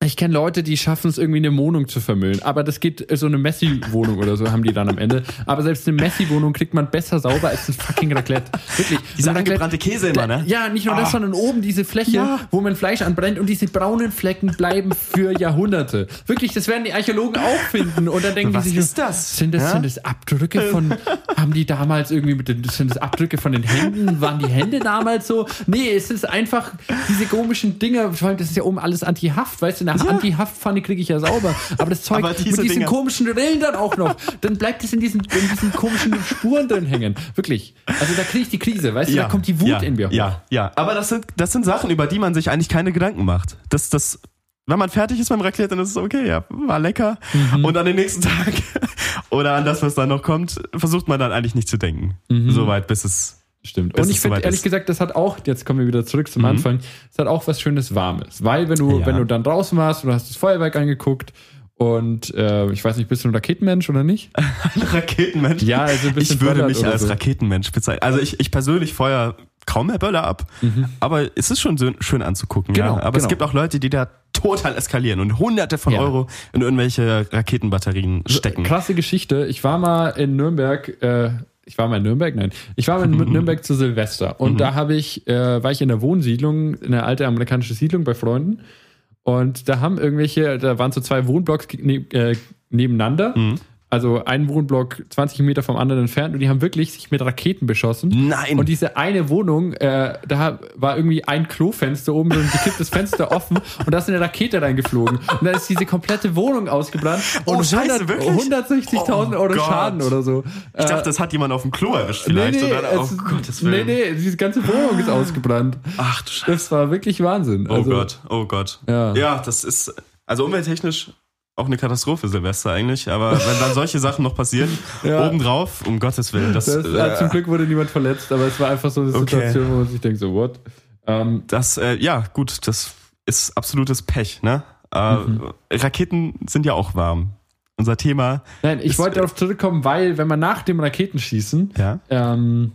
Ich kenne Leute, die schaffen es irgendwie eine Wohnung zu vermüllen. Aber das geht, äh, so eine Messi-Wohnung oder so haben die dann am Ende. Aber selbst eine Messi-Wohnung kriegt man besser sauber als ein fucking Raclette. Wirklich. Dieser angebrannte Käse immer, ne? Ja, nicht nur das, Ah. sondern oben diese Fläche, Ja. wo man Fleisch anbrennt und diese braunen Flecken bleiben für Jahrhunderte. Wirklich, das werden die Archäologen auch finden. Und dann denken Was die sich, ist das? Sind das, Ja? sind das Abdrücke von, haben die damals irgendwie mit den, sind das Abdrücke von den Händen? Waren die Hände damals so? Nee, es ist einfach diese komischen Dinger, vor allem das ist ja oben alles Anti-Haft, weißt du, eine Ja. Anti-Haftpfanne kriege ich ja sauber. Aber das Zeug Aber mit diese diesen Dinger- komischen Rillen dann auch noch, dann bleibt es in diesen, in diesen komischen Spuren drin hängen. Wirklich. Also da kriege ich die Krise, weißt du, da kommt die Wut ja, in mir hoch. Ja, ja. Aber das sind, das sind Sachen, über die man sich eigentlich keine Gedanken macht. Das, das, wenn man fertig ist beim Raclette, dann ist es okay, ja, war lecker. Mhm. Und an den nächsten Tag oder an das, was dann noch kommt, versucht man dann eigentlich nicht zu denken. Mhm. Soweit, bis es. Stimmt. Und es ich finde, ehrlich gesagt, das hat auch, jetzt kommen wir wieder zurück zum Anfang, es hat auch was Schönes Warmes. Weil wenn du, Ja. wenn du dann draußen warst und du hast das Feuerwerk angeguckt und äh, ich weiß nicht, bist du ein Raketenmensch oder nicht? Ein Raketenmensch. Ja, also ein bisschen ich würde mich als so. Raketenmensch bezeichnen. Also ich, ich persönlich feuer kaum mehr Böller ab, aber es ist schon so schön anzugucken. Mhm. Genau, ja. Aber es genau. gibt auch Leute, die da total eskalieren und hunderte von Ja. Euro in irgendwelche Raketenbatterien stecken. Krasse Geschichte. Ich war mal in Nürnberg, äh, ich war mal in Nürnberg, nein. Ich war mal in Nürnberg zu Silvester Mhm. und da habe ich, äh, war ich in der Wohnsiedlung, in der alte amerikanische Siedlung bei Freunden. Und da haben irgendwelche, da waren so zwei Wohnblocks ne, äh, nebeneinander. Mhm. Also ein Wohnblock 20 Meter vom anderen entfernt und die haben wirklich sich mit Raketen beschossen. Nein. Und diese eine Wohnung, äh, da war irgendwie ein Klofenster oben, so ein gekipptes Fenster offen und da ist eine Rakete reingeflogen. Und da ist diese komplette Wohnung ausgebrannt und Oh, Scheiße, wirklich? 160.000 Oh Euro Gott. Schaden oder so. ich dachte, das hat jemand auf dem Klo erwischt vielleicht. nee, nee, oder? Oh es- Gottes nee, Willen. nee, diese ganze Wohnung ist ausgebrannt. Ach du Scheiße. Das war wirklich Wahnsinn. Oh Also, Gott, oh Gott. Ja. ja, das ist, also umwelttechnisch auch eine Katastrophe, Silvester eigentlich. Aber wenn dann solche Sachen noch passieren, Ja. obendrauf, um Gottes Willen, das, Das, äh, zum Glück wurde niemand verletzt, aber es war einfach so eine Okay. Situation, wo man sich denkt, so, what? Ähm, das äh, ja, gut, das ist absolutes Pech, ne? Äh, Mhm. Raketen sind ja auch warm. Unser Thema, nein, ich Ist- wollte darauf zurückkommen, weil, wenn man nach dem Raketenschießen ja. ähm,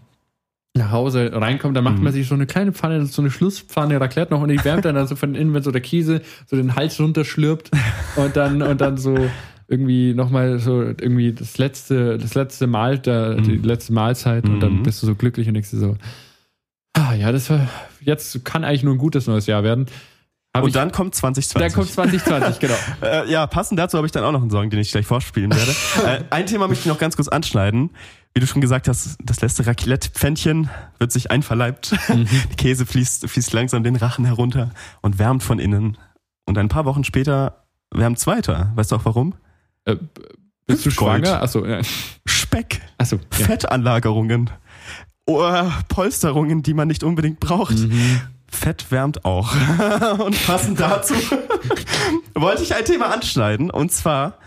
nach Hause reinkommt, dann macht Mhm. man sich so eine kleine Pfanne, so eine Schlusspfanne Raclette noch und die wärmt dann also von innen, wenn so der Käse so den Hals runterschlürpt und dann und dann so irgendwie nochmal so irgendwie das letzte, das letzte Mal, der, die letzte Mahlzeit und dann Mhm. bist du so glücklich und denkst dir so, ah ja, das war, jetzt kann eigentlich nur ein gutes neues Jahr werden. Hab Und ich, dann kommt 2020. dann kommt 2020, genau. Äh, ja, passend dazu habe ich dann auch noch einen Song, den ich gleich vorspielen werde. äh, ein Thema möchte ich noch ganz kurz anschneiden. Wie du schon gesagt hast, das letzte Raclette-Pfännchen wird sich einverleibt. Mhm. Der Käse fließt, fließt langsam den Rachen herunter und wärmt von innen. Und ein paar Wochen später wärmt's weiter. Weißt du auch warum? Äh, Bist du schwanger? Achso, ja. Speck, Achso. Ja. Fettanlagerungen, oh, Polsterungen, die man nicht unbedingt braucht. Mhm. Fett wärmt auch. und passend dazu wollte ich ein Thema anschneiden und zwar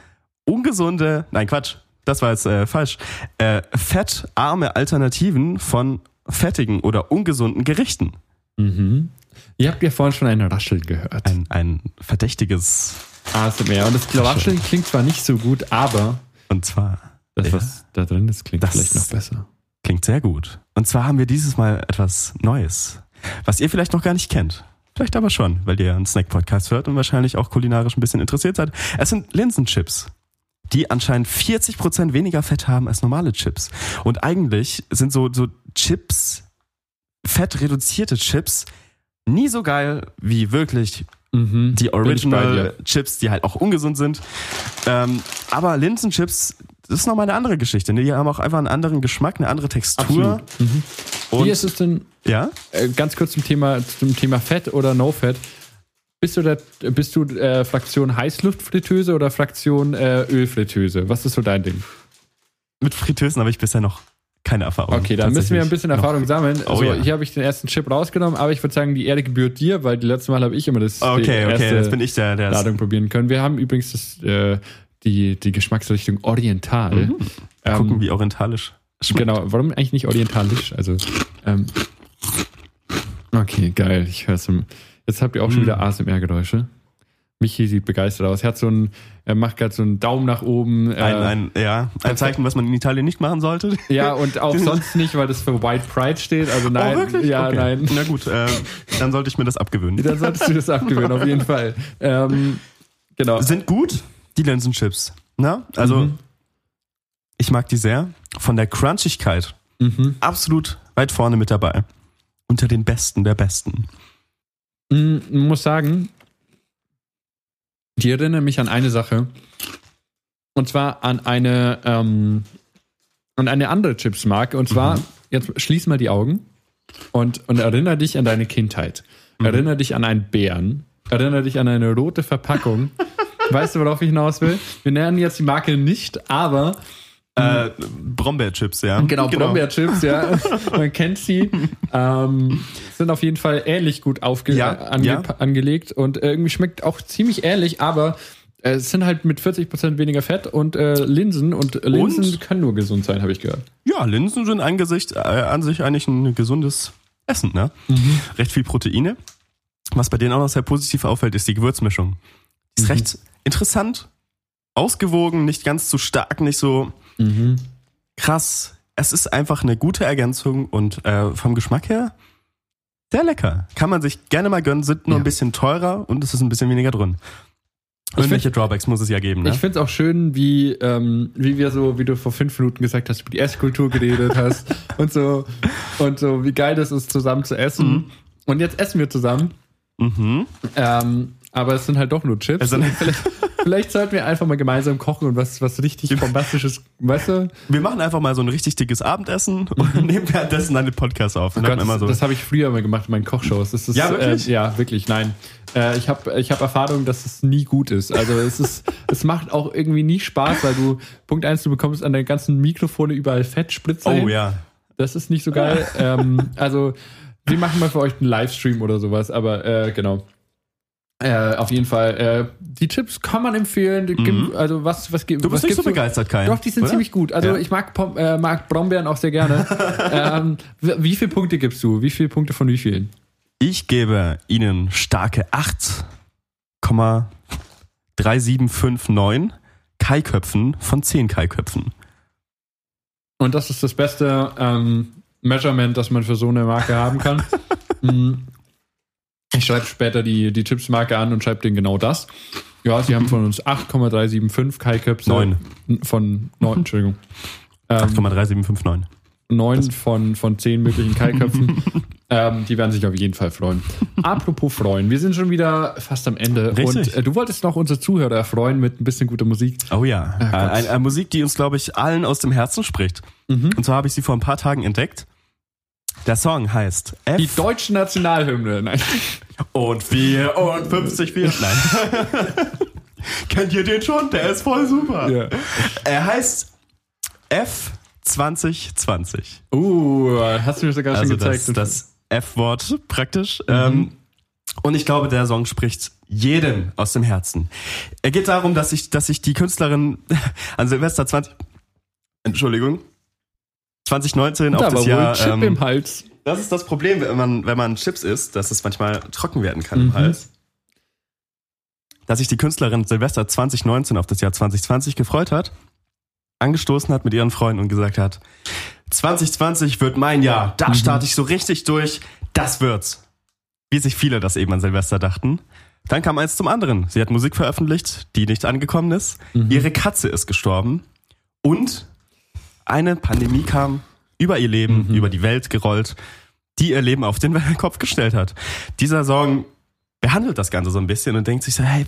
ungesunde, nein Quatsch, das war jetzt äh, falsch, äh, fettarme Alternativen von fettigen oder ungesunden Gerichten. Mhm. Ihr habt ja vorhin schon ein Rascheln gehört. Ein, ein verdächtiges, ASMR. Und das Rascheln klingt zwar nicht so gut, aber und zwar das, Ja. was da drin ist, klingt Das- vielleicht noch besser. klingt sehr gut. Und zwar haben wir dieses Mal etwas Neues, was ihr vielleicht noch gar nicht kennt. Vielleicht aber schon, weil ihr einen Snack-Podcast hört und wahrscheinlich auch kulinarisch ein bisschen interessiert seid. Es sind Linsenchips, die anscheinend 40% weniger Fett haben als normale Chips. Und eigentlich sind so, so Chips, fettreduzierte Chips, nie so geil wie wirklich Mhm. die Original. Chips, die halt auch ungesund sind. Ähm, aber Linsenchips, das ist nochmal eine andere Geschichte. Ne? Die haben auch einfach einen anderen Geschmack, eine andere Textur. Mhm. Und, Wie ist es denn, ja? äh, ganz kurz zum Thema, zum Thema Fett oder No Fett? Bist du, der, bist du äh, Fraktion Heißluftfritteuse oder Fraktion äh, Ölfritteuse? Was ist so dein Ding? Mit Fritteusen habe ich bisher noch keine Erfahrung. Okay, dann müssen wir ein bisschen Erfahrung sammeln. Oh also, ja. Hier habe ich den ersten Chip rausgenommen, aber ich würde sagen, die Erde gebührt dir, weil die letzte Mal habe ich immer das noch. die Okay, okay, erste jetzt bin ich der, der Ladung probieren können. Wir haben übrigens das, äh, die, die Geschmacksrichtung Oriental. Ähm, gucken, wie orientalisch schmeckt. Genau, warum eigentlich nicht orientalisch? Also, ähm, okay, geil. Ich höre zum. Jetzt habt ihr auch schon Mm. wieder ASMR-Geräusche. Michi sieht begeistert aus. Er hat so einen, er macht gerade so einen Daumen nach oben. Äh, Ein, ein, ja, ein Zeichen, was man in Italien nicht machen sollte. ja, und auch sonst nicht, weil das für White Pride steht. Also nein, oh, wirklich? ja, okay. nein. Na gut, äh, dann sollte ich mir das abgewöhnen. Dann solltest du das abgewöhnen, auf jeden Fall. Ähm, genau. Sind gut, die Linsenchips. Na? Also, Mhm. ich mag die sehr. Von der Crunchigkeit Mhm. absolut weit vorne mit dabei. Unter den Besten der Besten. Mm, muss sagen, die erinnern mich an eine Sache. Und zwar an eine, ähm, an eine andere Chipsmarke. Und zwar, jetzt schließ mal die Augen und, und erinnere dich an deine Kindheit. Erinnere dich an einen Bären. Erinnere dich an eine rote Verpackung. weißt du, worauf ich hinaus will? Wir nennen jetzt die Marke nicht, aber Äh, Brombeerchips, ja. Genau, Brombeerchips, ja. Man kennt sie. Ähm, sind auf jeden Fall ähnlich gut aufge Ja, ange ja. angelegt und äh, irgendwie schmeckt auch ziemlich ähnlich, aber äh, es sind halt mit 40% weniger Fett und äh, Linsen und Linsen Und? können nur gesund sein, habe ich gehört. Ja, Linsen sind angesicht, äh, an sich eigentlich ein gesundes Essen, ne? Recht viel Proteine. Was bei denen auch noch sehr positiv auffällt, ist die Gewürzmischung. Ist Mhm. recht interessant, ausgewogen, nicht ganz zu stark, nicht so Mhm. krass. Es ist einfach eine gute Ergänzung und äh, vom Geschmack her sehr lecker. Kann man sich gerne mal gönnen, sind nur Ja. ein bisschen teurer und es ist ein bisschen weniger drin. Irgendwelche Drawbacks muss es ja geben, ne? Ich finde es auch schön, wie, ähm, wie wir so, wie du vor fünf Minuten gesagt hast, über die Esskultur geredet hast und so und so, wie geil das ist, zusammen zu essen. Mhm. Und jetzt essen wir zusammen. Mhm. Ähm, aber es sind halt doch nur Chips. Und vielleicht, vielleicht sollten wir einfach mal gemeinsam kochen und was, was richtig bombastisches, weißt du? Wir machen einfach mal so ein richtig dickes Abendessen und nehmen währenddessen dann den Podcast auf. Und Gott, so. das habe ich früher mal gemacht in meinen Kochshows. Das ist, Ja, wirklich? Äh, ja, wirklich, nein. Äh, ich habe ich hab Erfahrung, dass es nie gut ist. Also es ist, es macht auch irgendwie nie Spaß, weil du, Punkt eins, du bekommst an deinen ganzen Mikrofone überall Fettspritzer. oh hin. ja. Das ist nicht so geil. ähm, also, wir machen mal für euch einen Livestream oder sowas, aber äh, genau. Äh, auf jeden Fall. Äh, die Chips kann man empfehlen. Gibt- Also was, was gibt Mhm. Du bist was nicht so begeistert, Kai. Doch, die sind oder? ziemlich gut. Also Ja. ich mag, Pom äh, mag Brombeeren auch sehr gerne. ähm, wie wie viele Punkte gibst du? Wie viele Punkte von wie vielen? Ich gebe Ihnen starke 8,3759 Kai-Köpfen von 10 Kai-Köpfen. Und das ist das beste ähm, Measurement, das man für so eine Marke haben kann. Ich schreibe später die, die Chips-Marke an und schreibe denen genau das. Ja, sie haben von uns 8,375 Kai-Köpfe. Neun. Von 9, Entschuldigung. Ähm, 8,3759. 9 von, von 10 möglichen Kai-Köpfen. ähm, die werden sich auf jeden Fall freuen. Apropos freuen, wir sind schon wieder fast am Ende. Richtig. Und äh, du wolltest noch unsere Zuhörer erfreuen mit ein bisschen guter Musik. Oh ja. Gott. Äh, eine, eine Musik, die uns, glaube ich, allen aus dem Herzen spricht. Mhm. Und zwar habe ich sie vor ein paar Tagen entdeckt. Der Song heißt F Die deutsche Nationalhymne. Nein. und 54, 4. Nein. Kennt ihr den schon? Der ist voll super. Ja. Er heißt F2020. Uh, hast du mir sogar Also schon gezeigt. das, das F-Wort praktisch. Ähm, und ich glaube, der Song spricht jedem aus dem Herzen. Er geht darum, dass ich, dass ich die Künstlerin an Silvester 20, Entschuldigung, 2019 da auf das Jahr. Chip ähm, im Hals. das ist das Problem, wenn man, wenn man Chips isst, dass es manchmal trocken werden kann Mhm. im Hals. Dass sich die Künstlerin Silvester 2019 auf das Jahr 2020 gefreut hat, angestoßen hat mit ihren Freunden und gesagt hat, 2020 wird mein Jahr, da starte ich so richtig durch, das wird's. Wie sich viele das eben an Silvester dachten. Dann kam eins zum anderen. Sie hat Musik veröffentlicht, die nicht angekommen ist. Ihre Katze ist gestorben. Und eine Pandemie kam über ihr Leben, über die Welt gerollt, die ihr Leben auf den Kopf gestellt hat. Dieser Song behandelt das Ganze so ein bisschen und denkt sich so, hey,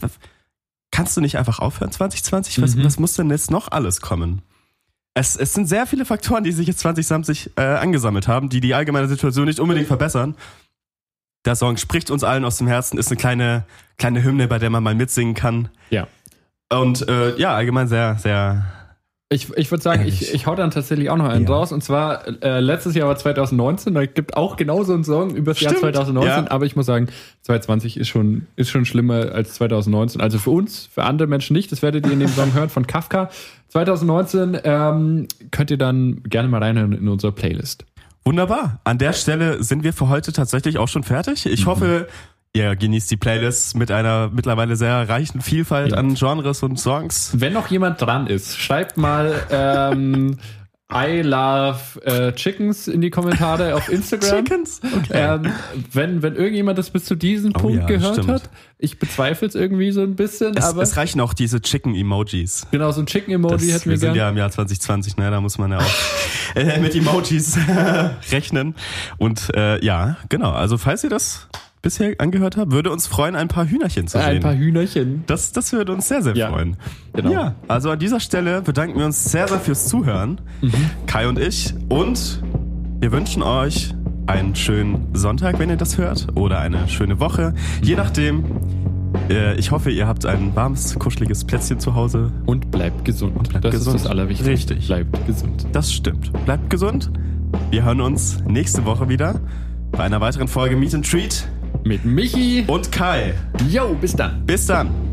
kannst du nicht einfach aufhören 2020? Was, Mhm. was muss denn jetzt noch alles kommen? Es, es sind sehr viele Faktoren, die sich jetzt 2020 äh, angesammelt haben, die die allgemeine Situation nicht unbedingt verbessern. Der Song spricht uns allen aus dem Herzen, ist eine kleine, kleine Hymne, bei der man mal mitsingen kann. Ja. Und äh, ja, allgemein sehr, sehr Ich, ich würde sagen, ich, Ehrlich. ich hau dann tatsächlich auch noch einen Ja. raus. Und zwar, äh, letztes Jahr war 2019, da gibt auch genauso einen Song über das Jahr Stimmt, 2019, ja. aber ich muss sagen, 2020 ist schon, ist schon schlimmer als 2019. Also für uns, für andere Menschen nicht, das werdet ihr in dem Song hören von Kafka. 2019 ähm, könnt ihr dann gerne mal reinhören in unsere Playlist. Wunderbar. An der Stelle sind wir für heute tatsächlich auch schon fertig. Ich hoffe, ihr genießt die Playlist mit einer mittlerweile sehr reichen Vielfalt Ja. an Genres und Songs. Wenn noch jemand dran ist, schreibt mal ähm, I love äh, Chickens in die Kommentare auf Instagram. Chickens? Okay. Ähm, wenn, wenn irgendjemand das bis zu diesem Oh Punkt ja, gehört stimmt. hat, ich bezweifle es irgendwie so ein bisschen, es, aber es reichen auch diese Chicken-Emojis. genau, so ein Chicken-Emoji hätten Wir wir sind gerne. ja im Jahr 2020, ne? da muss man ja auch äh, mit Emojis rechnen. Und äh, ja, genau. Also falls ihr das bisher angehört habt, würde uns freuen, ein paar Hühnerchen zu sehen. Ein paar Hühnerchen. Das, das würde uns sehr, sehr Ja, freuen. genau. Ja, also an dieser Stelle bedanken wir uns sehr, sehr fürs Zuhören, Mhm. Kai und ich. Und wir wünschen euch einen schönen Sonntag, wenn ihr das hört, oder eine schöne Woche. Je nachdem. Äh, ich hoffe, ihr habt ein warmes, kuscheliges Plätzchen zu Hause. Und bleibt gesund. bleibt das gesund. ist das Allerwichtigste. Richtig. Bleibt gesund. Das stimmt. Bleibt gesund. Wir hören uns nächste Woche wieder bei einer weiteren Folge Meet and Treat Mit Michi. und Kai. Yo, bis dann. Bis dann.